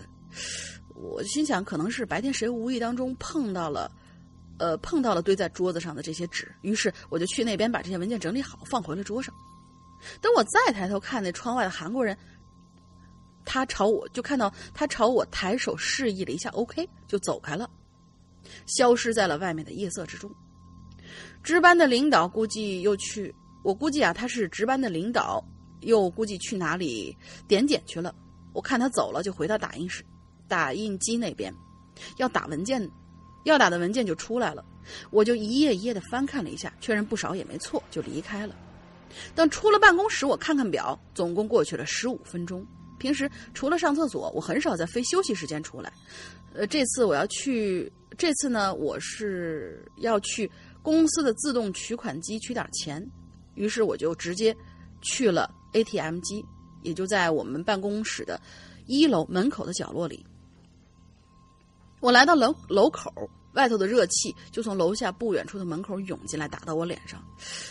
我心想，可能是白天谁无意当中碰到了。呃，碰到了堆在桌子上的这些纸，于是我就去那边把这些文件整理好，放回了桌上。等我再抬头看那窗外的韩国人，他朝我就看到他朝我抬手示意了一下，OK，就走开了，消失在了外面的夜色之中。值班的领导估计又去我估计啊，他是值班的领导，又估计去哪里点检去了。我看他走了，就回到打印室、打印机那边，要打文件，要打的文件就出来了。我就一页一页的翻看了一下，确认不少也没错，就离开了。等出了办公室，我看看表，总共过去了十五分钟。平时除了上厕所，我很少在非休息时间出来。呃，这次我要去，这次呢，我是要去公司的自动取款机取点钱，于是我就直接去了 ATM 机，也就在我们办公室的一楼门口的角落里。我来到楼楼口，外头的热气就从楼下不远处的门口涌进来，打到我脸上，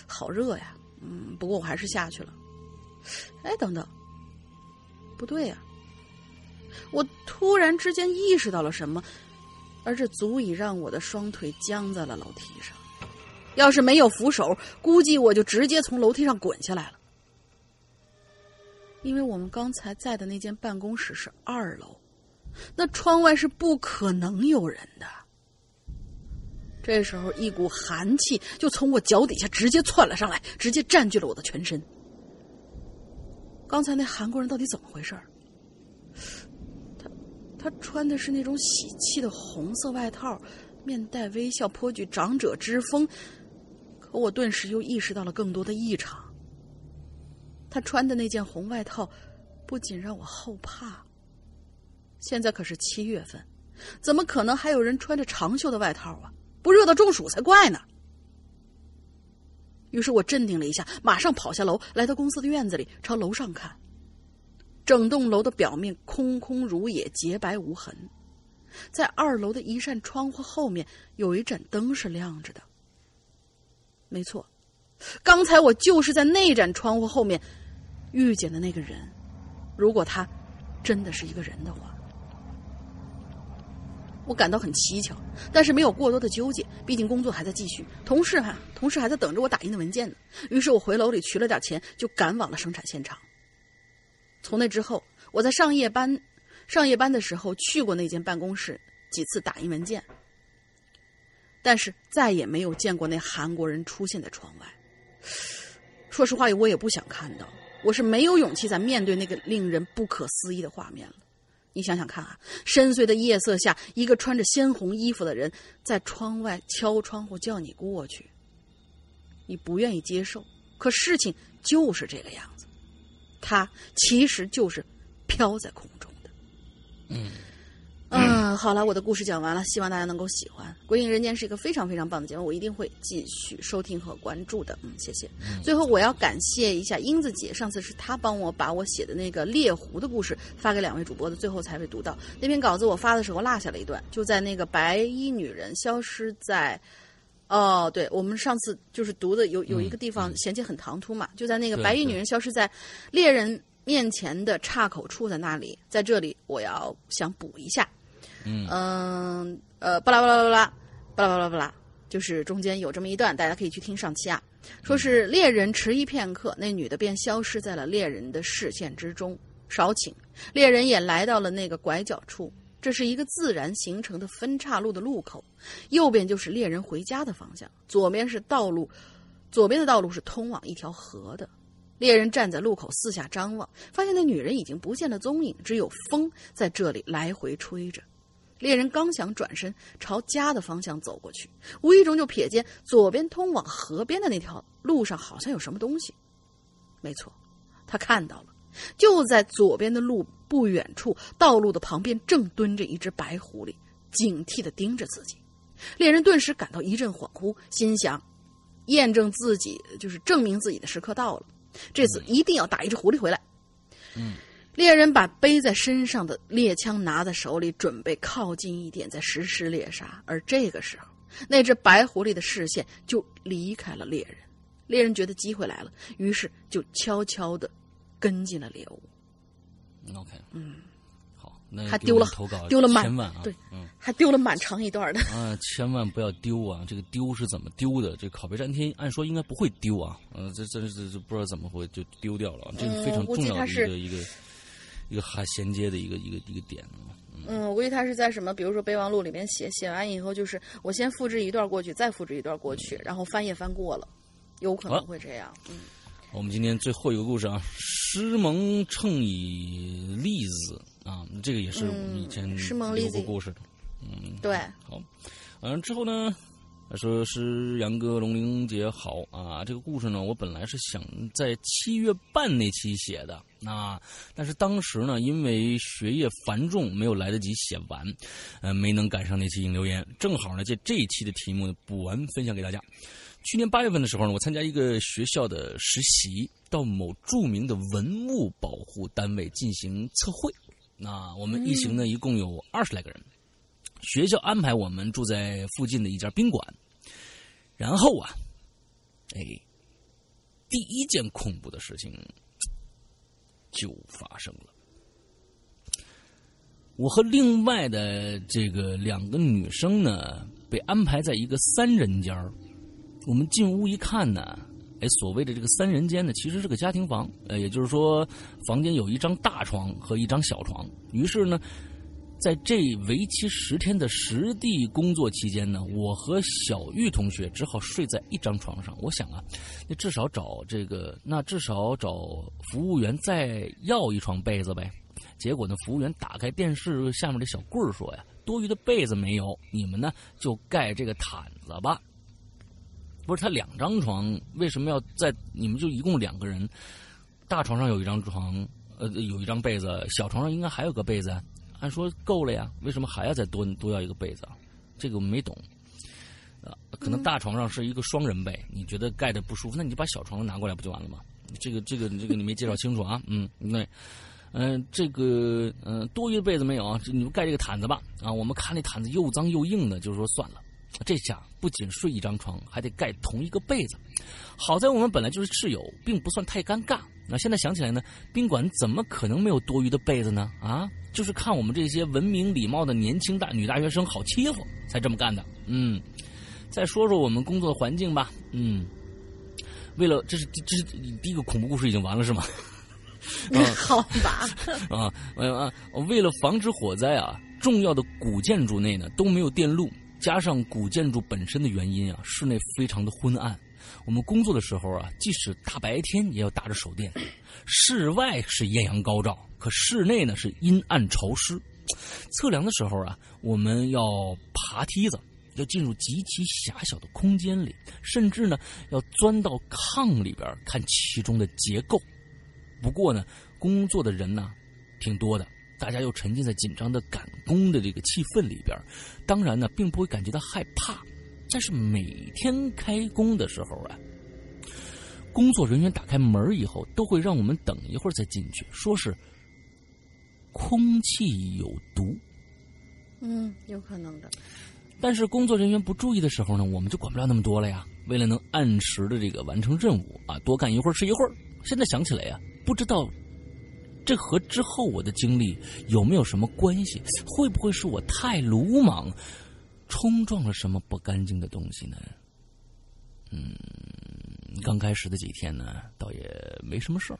好热呀！嗯，不过我还是下去了。哎，等等，不对呀、我突然之间意识到了什么，而这足以让我的双腿僵在了楼梯上。要是没有扶手，估计我就直接从楼梯上滚下来了。因为我们刚才在的那间办公室是二楼，那窗外是不可能有人的。这时候，一股寒气就从我脚底下直接窜了上来，直接占据了我的全身。刚才那韩国人到底怎么回事？他他穿的是那种喜气的红色外套，面带微笑，颇具长者之风。可我顿时又意识到了更多的异常。他穿的那件红外套，不仅让我后怕。现在可是七月份，怎么可能还有人穿着长袖的外套啊？不热到中暑才怪呢！于是我镇定了一下，马上跑下楼，来到公司的院子里，朝楼上看。整栋楼的表面空空如也，洁白无痕。在二楼的一扇窗户后面，有一盏灯是亮着的。没错，刚才我就是在那盏窗户后面遇见的那个人。如果他真的是一个人的话，我感到很蹊跷，但是没有过多的纠结，毕竟工作还在继续，同事哈，同事还在等着我打印的文件呢。于是我回楼里取了点钱，就赶往了生产现场。从那之后，我在上夜班，上夜班的时候去过那间办公室几次打印文件，但是再也没有见过那韩国人出现在窗外。说实话，我也不想看到，我是没有勇气再面对那个令人不可思议的画面了。你想想看啊，深邃的夜色下，一个穿着鲜红衣服的人在窗外敲窗户叫你过去，你不愿意接受，可事情就是这个样子，他其实就是飘在空中的。嗯嗯，好了，我的故事讲完了，希望大家能够喜欢。《鬼影人间》是一个非常非常棒的节目，我一定会继续收听和关注的。嗯，谢谢。最后，我要感谢一下英子姐，上次是她帮我把我写的那个猎狐的故事发给两位主播的，最后才被读到。那篇稿子我发的时候落下了一段，就在那个白衣女人消失在。哦，对，我们上次就是读的有有一个地方衔接很唐突嘛，就在那个白衣女人消失在猎人面前的岔口处，在那里，在这里我要想补一下，嗯嗯呃，巴拉巴拉巴拉巴拉巴拉巴拉，就是中间有这么一段，大家可以去听上期啊。说是猎人迟疑片刻，那女的便消失在了猎人的视线之中。少顷，猎人也来到了那个拐角处，这是一个自然形成的分岔路的路口，右边就是猎人回家的方向，左边是道路，左边的道路是通往一条河的。猎人站在路口四下张望，发现那女人已经不见了踪影，只有风在这里来回吹着。猎人刚想转身朝家的方向走过去，无意中就瞥见左边通往河边的那条路上好像有什么东西。没错，他看到了，就在左边的路不远处，道路的旁边正蹲着一只白狐狸，警惕地盯着自己。猎人顿时感到一阵恍惚，心想：验证自己就是证明自己的时刻到了，这次一定要打一只狐狸回来。嗯，猎人把背在身上的猎枪拿在手里，准备靠近一点再实施猎杀。而这个时候，那只白狐狸的视线就离开了猎人。猎人觉得机会来了，于是就悄悄的跟进了猎物，，OK，嗯，还丢了投稿丢了满千万啊，对嗯还丢了蛮长一段的。啊，千万不要丢啊！这个丢是怎么丢的？这拷贝粘贴按说应该不会丢啊，嗯、这这这这不知道怎么会就丢掉了，这个非常重要的一个一个一个还衔接的一个一个一个点啊。嗯，我估计他是在什么，比如说备忘录里面写，写完以后就是我先复制一段过去，再复制一段过去，然后翻页翻过了。有可能会这样。嗯，我们今天最后一个故事啊，师蒙乘以栗子啊，这个也是我们以前有过故事的。嗯，对，好，嗯，之后呢，他说是杨哥龙玲姐好啊，这个故事呢，我本来是想在七月半那期写的啊，但是当时呢，因为学业繁重，没有来得及写完，呃，没能赶上那期引留言，正好呢，借这一期的题目呢补完分享给大家。去年八月份的时候呢，我参加一个学校的实习，到某著名的文物保护单位进行测绘。那我们一行呢，一共有二十来个人。学校安排我们住在附近的一家宾馆，然后啊，哎，第一件恐怖的事情就发生了。我和另外的这个两个女生呢，被安排在一个三人间儿。我们进屋一看呢，哎，所谓的这个三人间呢，其实是个家庭房，呃，也就是说，房间有一张大床和一张小床。于是呢，在这为期十天的实地工作期间呢，我和小玉同学只好睡在一张床上。我想啊，那至少找这个，那至少找服务员再要一床被子呗。结果呢，服务员打开电视下面的小棍儿说呀：“多余的被子没有，你们呢就盖这个毯子吧。”不是他两张床，为什么要在你们就一共两个人？大床上有一张床，呃，有一张被子，小床上应该还有个被子啊。按说够了呀，为什么还要再多多要一个被子啊？这个我没懂。啊，可能大床上是一个双人被，你觉得盖的不舒服，那你就把小床拿过来不就完了吗？这个这个这个你没介绍清楚啊。嗯，那，嗯、这个嗯、呃多余的被子没有啊，你们盖这个毯子吧。啊，我们看那毯子又脏又硬的，就是说算了。这下不仅睡一张床，还得盖同一个被子。好在我们本来就是室友，并不算太尴尬。那现在想起来呢，宾馆怎么可能没有多余的被子呢？啊，就是看我们这些文明礼貌的年轻大女大学生好欺负，才这么干的。嗯，再说说我们工作的环境吧。嗯，为了这是这是第一个恐怖故事已经完了是吗？好吧，啊，呃啊，为了防止火灾啊，重要的古建筑内呢都没有电路，加上古建筑本身的原因啊，室内非常的昏暗。我们工作的时候啊，即使大白天也要打着手电。室外是艳阳高照，可室内呢是阴暗潮湿。测量的时候啊，我们要爬梯子，要进入极其狭小的空间里，甚至呢要钻到炕里边看其中的结构。不过呢，工作的人呢挺多的，大家又沉浸在紧张的赶工的这个气氛里边，当然呢，并不会感觉到害怕。但是每天开工的时候啊，工作人员打开门以后，都会让我们等一会儿再进去，说是空气有毒。嗯，有可能的。但是工作人员不注意的时候呢，我们就管不了那么多了呀。为了能按时的这个完成任务啊，多干一会儿是一会儿。现在想起来呀、不知道这和之后我的经历有没有什么关系？会不会是我太鲁莽，冲撞了什么不干净的东西呢？嗯，刚开始的几天呢，倒也没什么事儿。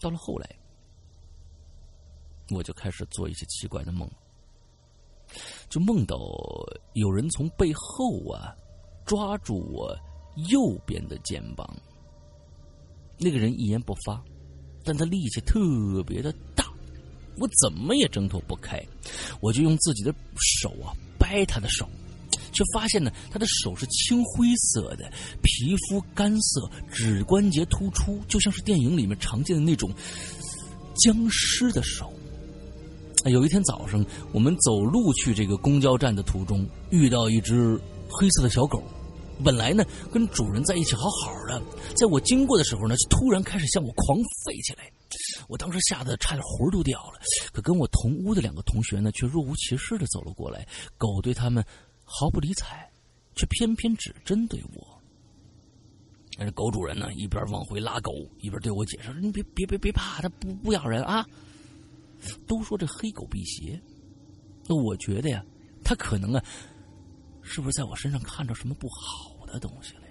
到了后来，我就开始做一些奇怪的梦。就梦到有人从背后啊抓住我右边的肩膀，那个人一言不发，但他力气特别的大，我怎么也挣脱不开，我就用自己的手啊掰他的手，却发现呢他的手是青灰色的，皮肤干涩，指关节突出，就像是电影里面常见的那种僵尸的手。有一天早上，我们走路去这个公交站的途中，遇到一只黑色的小狗。本来呢，跟主人在一起好好的，在我经过的时候呢，就突然开始向我狂吠起来。我当时吓得差点魂都掉了。可跟我同屋的两个同学呢，却若无其事的走了过来。狗对他们毫不理睬，却偏偏只针对我。但是狗主人呢，一边往回拉狗，一边对我解释：“你别别别别怕，它不不咬人啊。”都说这黑狗辟邪，那我觉得呀，它可能啊，是不是在我身上看着什么不好的东西了呀？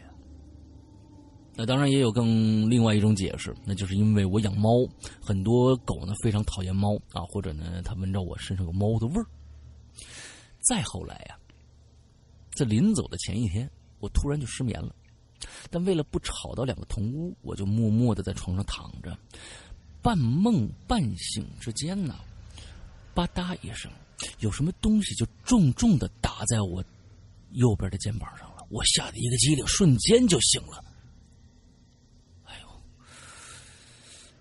那当然也有更另外一种解释，那就是因为我养猫，很多狗呢非常讨厌猫啊，或者呢它闻着我身上有猫的味儿。再后来呀，在临走的前一天，我突然就失眠了，但为了不吵到两个同屋，我就默默的在床上躺着。半梦半醒之间呢，吧嗒一声，有什么东西就重重的打在我右边的肩膀上了。我吓得一个激灵，瞬间就醒了。哎呦，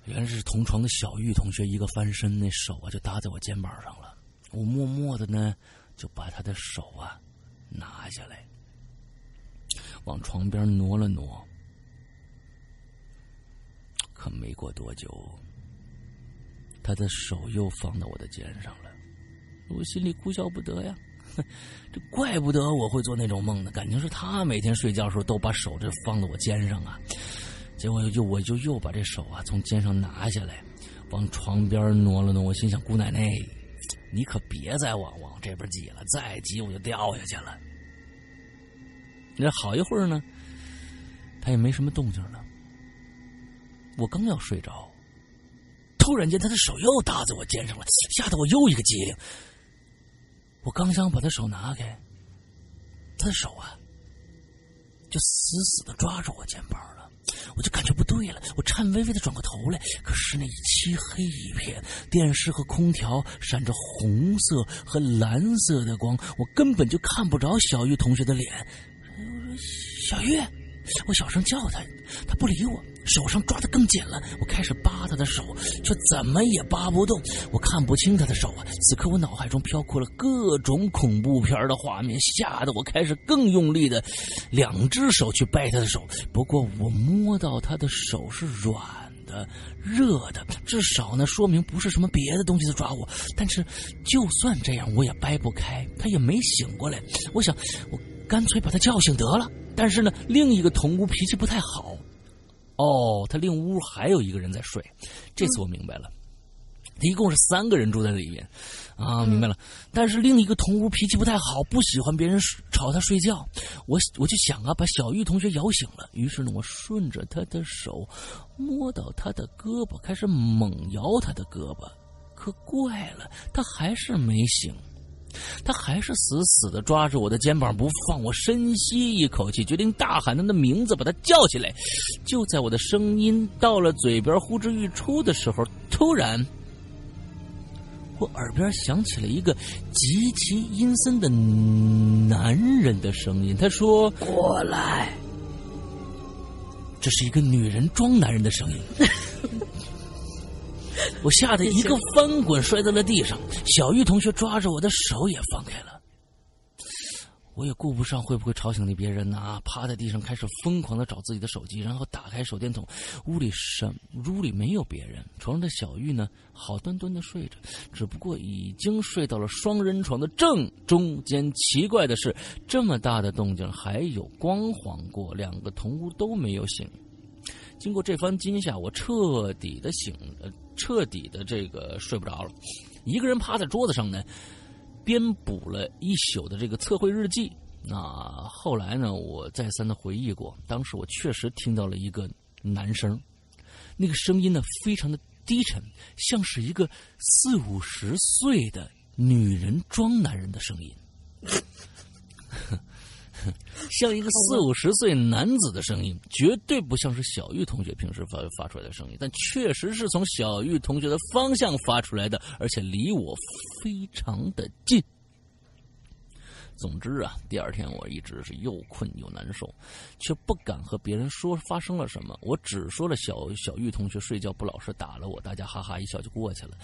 原来是同床的小玉同学，一个翻身，那手啊就搭在我肩膀上了。我默默的呢，就把他的手啊拿下来，往床边挪了挪。可没过多久，他的手又放到我的肩上了，我心里哭笑不得呀。这怪不得我会做那种梦呢，感情是他每天睡觉的时候都把手这放到我肩上啊。结果就我就又把这手啊从肩上拿下来，往床边挪了挪。我心想，姑奶奶，你可别再往往这边挤了，再挤我就掉下去了。那好一会儿呢，他也没什么动静了。我刚要睡着，突然间他的手又搭在我肩上了，吓得我又一个机灵。我刚想把他手拿开，他的手啊，就死死的抓住我肩膀了。我就感觉不对了，我颤巍巍的转过头来，可室内漆黑一片，电视和空调闪着红色和蓝色的光，我根本就看不着小玉同学的脸。我说：“小玉！”我小声叫他，他不理我，手上抓得更紧了。我开始扒他的手，却怎么也扒不动。我看不清他的手啊！此刻我脑海中飘过了各种恐怖片的画面，吓得我开始更用力的两只手去掰他的手。不过我摸到他的手是软的、热的，至少呢说明不是什么别的东西在抓我。但是就算这样，我也掰不开，他也没醒过来。我想，我干脆把他叫醒得了。但是呢，另一个同屋脾气不太好。哦，他另屋还有一个人在睡。这次我明白了，一共是三个人住在里面。啊，明白了。但是另一个同屋脾气不太好，不喜欢别人吵他睡觉。我我就想啊，把小玉同学摇醒了。于是呢，我顺着他的手摸到他的胳膊，开始猛摇他的胳膊。可怪了，他还是没醒。他还是死死的抓着我的肩膀不放，我深吸一口气，决定大喊他的名字，把他叫起来。就在我的声音到了嘴边呼之欲出的时候，突然，我耳边响起了一个极其阴森的男人的声音。他说：“过来。”这是一个女人装男人的声音。我吓得一个翻滚，摔在了地上。小玉同学抓着我的手也放开了。我也顾不上会不会吵醒那别人呐，趴在地上开始疯狂的找自己的手机，然后打开手电筒。屋里什屋里没有别人，床上的小玉呢，好端端的睡着，只不过已经睡到了双人床的正中间。奇怪的是，这么大的动静还有光晃过，两个同屋都没有醒。经过这番惊吓，我彻底的醒。彻底的这个睡不着了，一个人趴在桌子上呢，编补了。一宿的这个测绘日记。那后来呢，我再三的回忆过，当时我确实听到了。一个男声，那个声音呢非常的低沉，像是一个四五十岁的女人装男人的声音。像一个四五十岁男子的声音，绝对不像是小玉同学平时发发出来的声音，但确实是从小玉同学的方向发出来的，而且离我非常的近。总之啊，第二天我一直是又困又难受，却不敢和别人说发生了什么。我只说了小小玉同学睡觉不老实，打了我，大家哈哈一笑就过去了。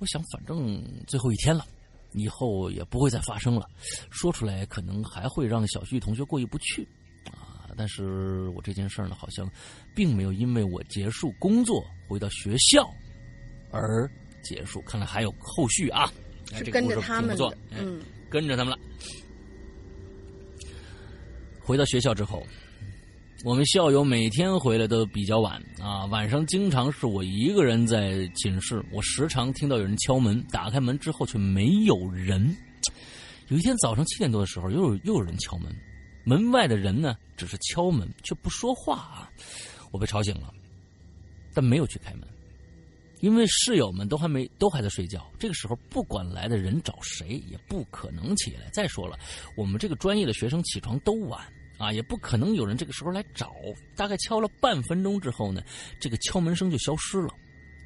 我想，反正最后一天了。以后也不会再发生了，说出来可能还会让小旭同学过意不去，啊！但是我这件事呢，好像并没有因为我结束工作回到学校而结束，看来还有后续啊！是跟着他们的，嗯，跟着他们了。回到学校之后。我们校友每天回来都比较晚啊，晚上经常是我一个人在寝室，我时常听到有人敲门，打开门之后却没有人。有一天早上七点多的时候，又有又有人敲门，门外的人呢只是敲门却不说话啊，我被吵醒了，但没有去开门，因为室友们都还没都还在睡觉，这个时候不管来的人找谁也不可能起来。再说了，我们这个专业的学生起床都晚。啊，也不可能有人这个时候来找。大概敲了半分钟之后呢，这个敲门声就消失了。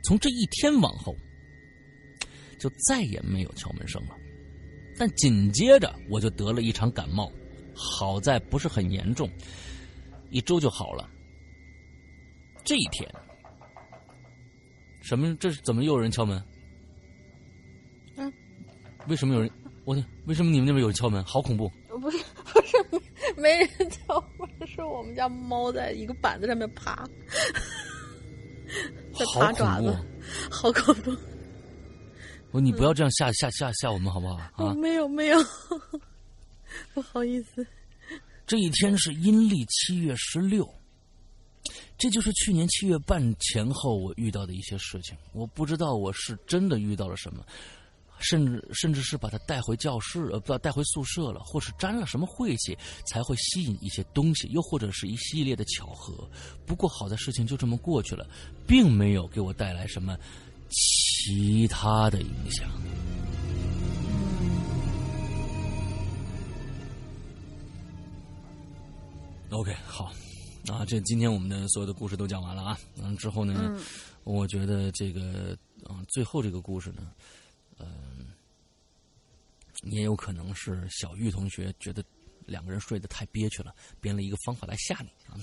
从这一天往后，就再也没有敲门声了。但紧接着我就得了一场感冒，好在不是很严重，一周就好了。这一天，什么？这是怎么又有人敲门？嗯，为什么有人？我的，为什么你们那边有人敲门？好恐怖！不是不是，没人敲门，是我们家猫在一个板子上面爬，在好爬爪恐怖子！，好恐怖！我你不要这样吓吓吓吓我们好不好啊？哦 没有没有，不好意思。这一天是阴历七月十六，这就是去年七月半前后我遇到的一些事情。我不知道我是真的遇到了什么，甚至甚至是把他带回教室，呃，不带回宿舍了，或是沾了什么晦气，才会吸引一些东西，又或者是一系列的巧合。不过好在事情就这么过去了，并没有给我带来什么其他的影响。OK，好，啊，这今天我们的所有的故事都讲完了啊。嗯，之后呢，我觉得这个啊，最后这个故事呢，嗯、也有可能是小玉同学觉得两个人睡得太憋屈了，编了一个方法来吓你啊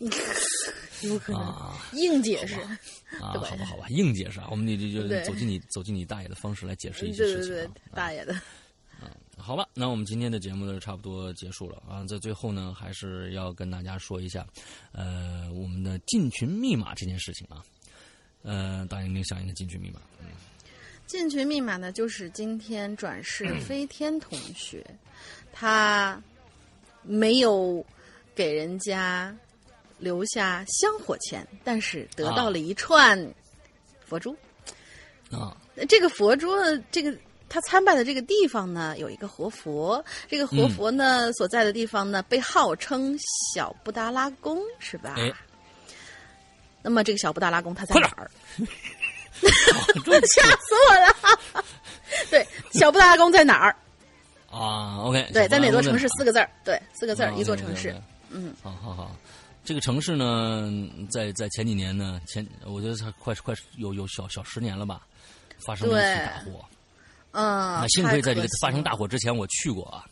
有可能啊硬解释，啊！好吧，好吧，硬解释啊，我们得就就走进你走进你大爷的方式来解释一些对对对事情啊。，大爷的，好吧，那我们今天的节目呢，差不多结束了啊。在最后呢，还是要跟大家说一下，呃，我们的进群密码这件事情啊。呃，大英，你想一个进群密码？进群密码呢，就是今天转嗯世 飞天同学，他没有给人家留下香火钱，但是得到了一串佛珠。啊，这个佛珠呢，这个他参拜的这个地方呢，有一个活佛。这个活佛呢、所在的地方呢，被号称小布达拉宫，是吧？哎，那么这个小布达拉宫它在哪儿？吓 死我了！对，小布达拉宫在哪儿？啊，OK，对，在哪座城市？四个字儿。对，四个字儿，一座城市。。啊嗯好好好。这个城市呢，在在前几年呢，前我觉得它快快有有小小十年了吧，发生了一起大火。嗯，那幸亏在这个发生大火之前，我去过啊，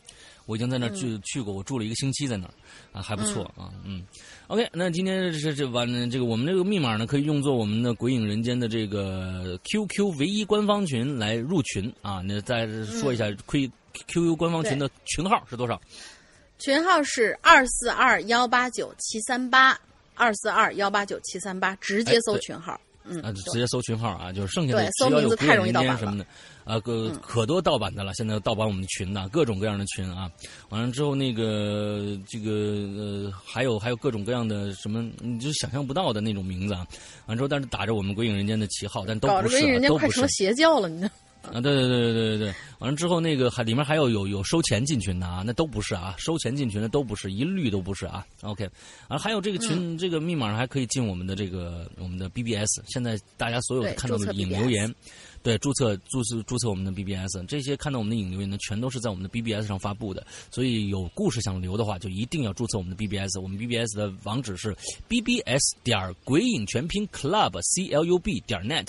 我已经在那儿去、去过，我住了一个星期在那儿，啊，还不错啊，嗯。OK，那今天这这完这个我们这个密码呢，可以用作我们的《鬼影人间》的这个 QQ 唯一官方群来入群啊。那再说一下，亏 QQ 官方群的群号是多少？群号是二四二幺八九七三八，二四二幺八九七三八，直接搜群号。嗯，啊，就直接搜群号啊，就是剩下的对只要有太容易盗版间什么的，啊，个可多盗版的了。现在盗版我们的群呢，各种各样的群啊。完了之后，那个这个呃，还有还有各种各样的什么，你就想象不到的那种名字啊。完之后，但是打着我们鬼影人间的旗号，但都不是、都不成邪教了，你知道？啊。对对对对对对对。完了之后，那个还里面还有有有收钱进群的啊，那都不是啊，收钱进群的都不是，一律都不是啊。OK，啊，还有这个嗯群、这个密码还可以进我们的这个我们的 BBS，现在大家所有对看到的注册引 BBS 留言。对，注册注册注册我们的 BBS，这些看到我们的引流言呢，全都是在我们的 BBS 上发布的。所以有故事想留的话，就一定要注册我们的 BBS。我们 BBS 的网址是 BBS 点儿鬼影全拼 Club C L U B 点 net，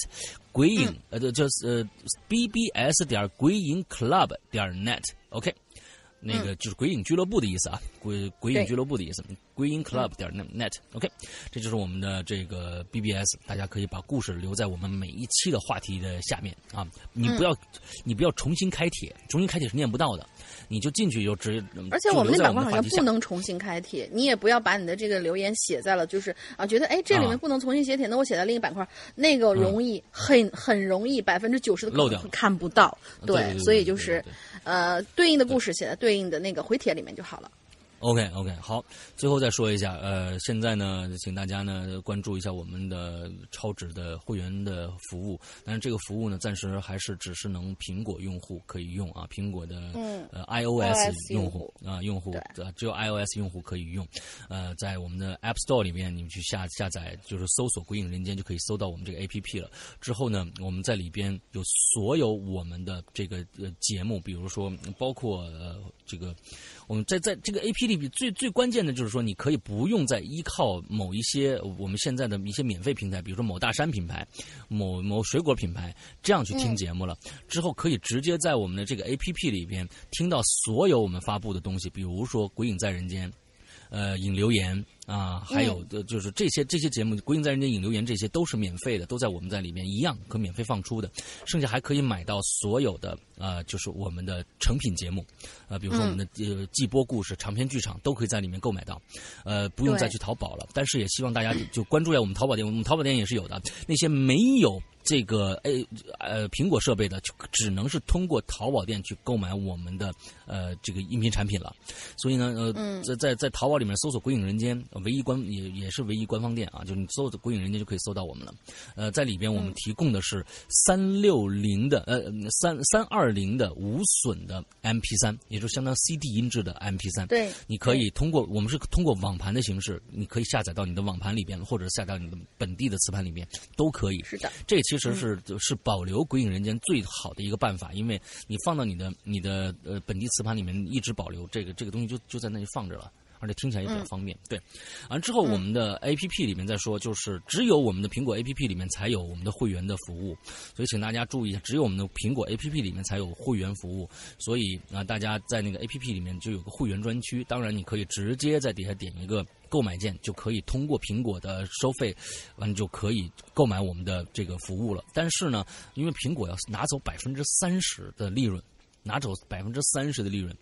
鬼影、呃就是呃 BBS 点儿鬼影 Club 点 net，OK、那个就是鬼影俱乐部的意思啊，鬼鬼影俱乐部的意思，鬼影 club 点 net，OK，、这就是我们的这个 BBS，大家可以把故事留在我们每一期的话题的下面啊，你不要、你不要重新开帖，重新开帖是念不到的，你就进去就直接，而且我们那板块好像不能重新开帖，你也不要把你的这个留言写在了，就是啊，觉得哎这里面啊不能重新写帖，那我写在另一板块，那个容易、很很容易百分之九十的可漏掉看不到，对对对所以就是呃对应的故事写在对应的那个回帖里面就好了。OK OK，好，最后再说一下，呃，现在呢，请大家呢关注一下我们的超值的会员的服务，但是这个服务呢，暂时还是只是能苹果用户可以用啊，苹果的嗯呃 iOS 用用户啊用户只有 iOS 用户可以用，呃，在我们的 App Store 里面，你们去下下载，就是搜索“鬼影人间”就可以搜到我们这个 APP 了。之后呢，我们在里边有所有我们的这个呃节目，比如说包括呃这个，我们在在这个 A P P 里边最最关键的就是说，你可以不用再依靠某一些我们现在的一些免费平台，比如说某大山品牌、某某水果品牌这样去听节目了。之后可以直接在我们的这个 A P P 里边听到所有我们发布的东西，比如说《鬼影在人间》。呃，引留言啊，还有的就是这些这些节目，《鬼影在人间》引留言这些都是免费的，都在我们在里面一样可免费放出的，剩下还可以买到所有的呃，就是我们的成品节目，呃，比如说我们的呃季播故事、长篇剧场都可以在里面购买到，呃，不用再去淘宝了。但是也希望大家就关注一下我们淘宝店，我们淘宝店也是有的，那些没有。这个 A 呃苹果设备的，就只能是通过淘宝店去购买我们的呃这个音频产品了。所以呢，呃，在在在淘宝里面搜索“鬼影人间”，唯一官也也是唯一官方店啊，就是你搜“鬼影人间”就可以搜到我们了。呃，在里边我们提供的是三六零的呃三三二零的无损的 MP 三，也就是相当 CD 音质的 MP 三。对，你可以通过我们是通过网盘的形式，你可以下载到你的网盘里边，或者下载到你的本地的磁盘里面都可以。是的，这。其实是是保留《鬼影人间》最好的一个办法，因为你放到你的你的呃本地磁盘里面一直保留，这个这个东西就就在那里放着了，而且听起来也比较方便。对，完之后我们的 A P P 里面再说，就是只有我们的苹果 A P P 里面才有我们的会员的服务，所以请大家注意一下，只有我们的苹果 A P P 里面才有会员服务，所以啊，大家在那个 A P P 里面就有个会员专区，当然你可以直接在底下点一个。购买键就可以通过苹果的收费，完就可以购买我们的这个服务了。但是呢，因为苹果要拿走百分之三十的利润，拿走百分之三十的利润，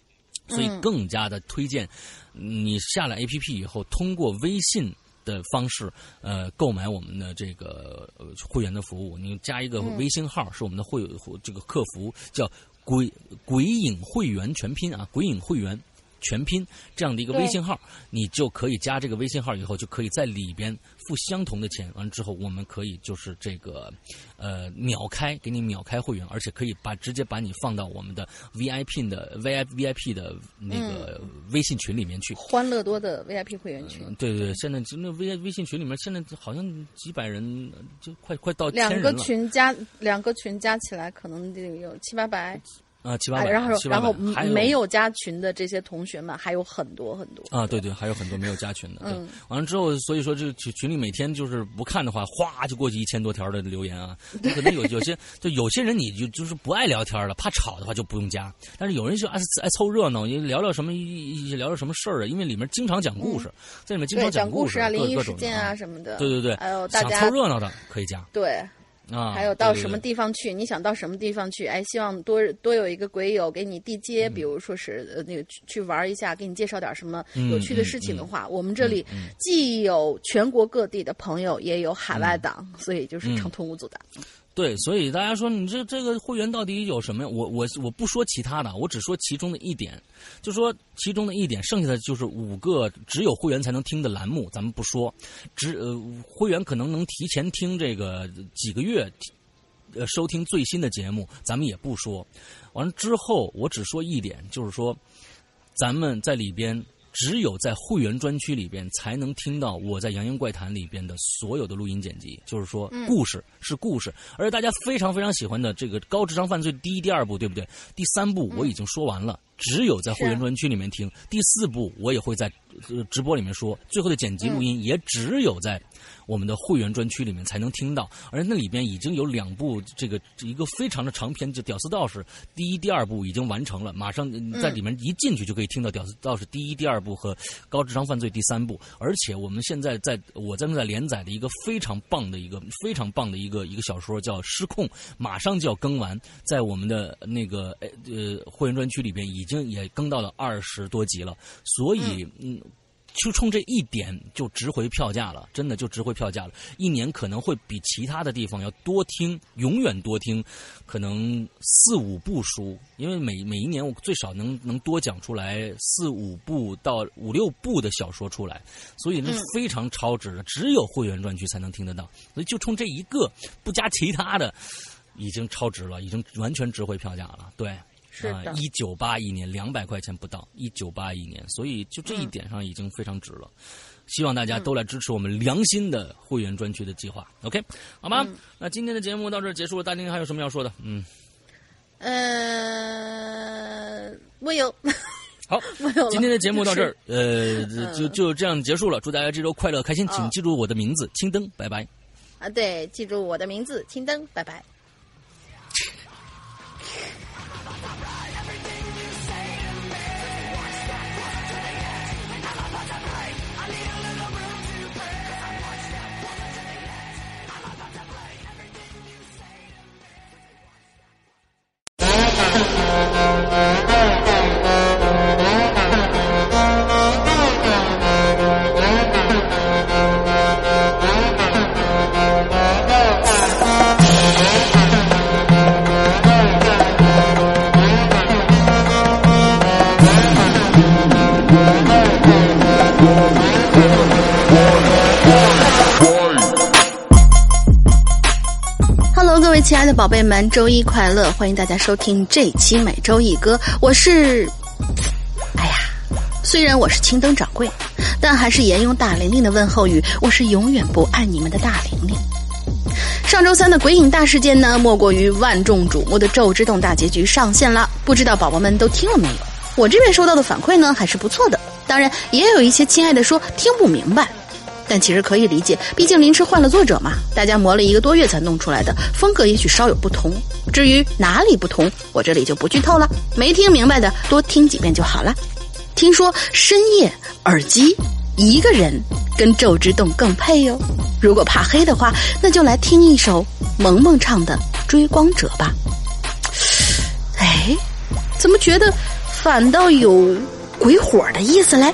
所以更加的推荐你下了 APP 以后，通过微信的方式呃购买我们的这个会员的服务。你加一个微信号是我们的会这个客服叫鬼鬼影会员全拼啊，鬼影会员。全拼这样的一个微信号，你就可以加这个微信号以后，就可以在里边付相同的钱。完了之后，我们可以就是这个，呃，秒开给你秒开会员，而且可以把直接把你放到我们的 VIP 的 VIP VIP 的那个微信群里面去。欢乐多的 VIP 会员群。对对对，现在那微微信群里面现在好像几百人，就快快到两个群加两个群加起来可能得有七八百。啊，七八百，然后然后没有加群的这些同学们还有很多很多啊，对对，还有很多没有加群的。嗯，完了之后，所以说这群群里每天就是不看的话，哗就过去一千多条的留言啊。可能有有些就有些人你就就是不爱聊天了，怕吵的话就不用加。但是有人就爱爱凑热闹，你聊聊什么聊聊什么事儿啊？因为里面经常讲故事，在里面经常讲故事啊，灵异事件啊什么的。对对对，还有大家凑热闹的可以加。对。啊，还有到什么地方去？你想到什么地方去？哎，希望多多有一个鬼友给你地接，比如说是呃那个去去玩一下，给你介绍点什么有趣的事情的话，我们这里既有全国各地的朋友，也有海外党，所以就是畅通无阻的。对，所以大家说你这这个会员到底有什么呀？我我我不说其他的，我只说其中的一点，就说其中的一点，剩下的就是五个只有会员才能听的栏目，咱们不说。只呃，会员可能能提前听这个几个月，呃，收听最新的节目，咱们也不说。完了之后，我只说一点，就是说，咱们在里边。只有在会员专区里边才能听到我在《洋洋怪谈》里边的所有的录音剪辑，就是说故事是故事，而且大家非常非常喜欢的这个高智商犯罪第一、第二部，对不对？第三部我已经说完了。只有在会员专区里面听第四部，我也会在直播里面说。最后的剪辑录音也只有在我们的会员专区里面才能听到。而那里边已经有两部这个一个非常的长篇，就《屌丝道士》第一、第二部已经完成了，马上在里面一进去就可以听到《屌丝道士》第一、第二部和《高智商犯罪》第三部。而且我们现在在我正在连载的一个非常棒的一个非常棒的一个一个小说叫《失控》，马上就要更完，在我们的那个呃会员专区里边已。已经也更到了二十多集了，所以嗯，就冲这一点就值回票价了，真的就值回票价了。一年可能会比其他的地方要多听，永远多听，可能四五部书，因为每每一年我最少能能多讲出来四五部到五六部的小说出来，所以那非常超值的，只有会员专区才能听得到。所以就冲这一个，不加其他的，已经超值了，已经完全值回票价了。对。啊，一九八一年两百块钱不到，一九八一年，所以就这一点上已经非常值了。希望大家都来支持我们良心的会员专区的计划。OK，好吗？那今天的节目到这儿结束了，大丁还有什么要说的？嗯，呃，没有。好，没有。今天的节目到这儿，呃，就就这样结束了。祝大家这周快乐开心，请哦记住我的名字青灯，拜拜。啊，对，记住我的名字青灯，拜拜。亲爱的宝贝们，周一快乐！欢迎大家收听这期每周一歌，我是，哎呀，虽然我是青灯掌柜，但还是沿用大玲玲的问候语，我是永远不爱你们的大玲玲。上周三的鬼影大事件呢，莫过于万众瞩目的《咒之洞》大结局上线了，不知道宝宝们都听了没有？我这边收到的反馈呢，还是不错的。当然，也有一些亲爱的说听不明白，但其实可以理解，毕竟临时换了作者嘛，大家磨了一个多月才弄出来的，风格也许稍有不同。至于哪里不同，我这里就不剧透了，没听明白的多听几遍就好了。听说深夜耳机一个人跟《咒之洞》更配哟。如果怕黑的话，那就来听一首萌萌唱的《追光者》吧。哎，怎么觉得反倒有鬼火的意思嘞？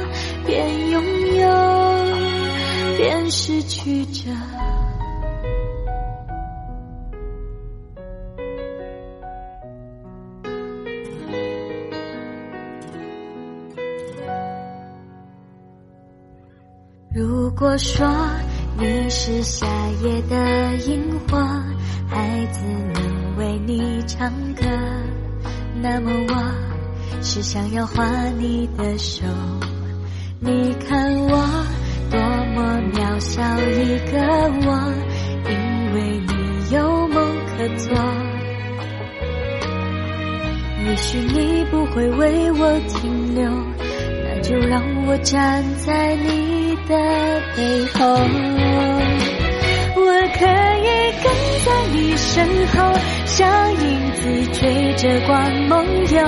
边拥有边失去着。如果说你是夏夜的萤火，孩子能为你唱歌，那么我是想要画你的手。你看我多么渺小一个我，因为你有梦可做。也许你不会为我停留，那就让我站在你的背后。我可以跟在你身后，像影子追着光梦游。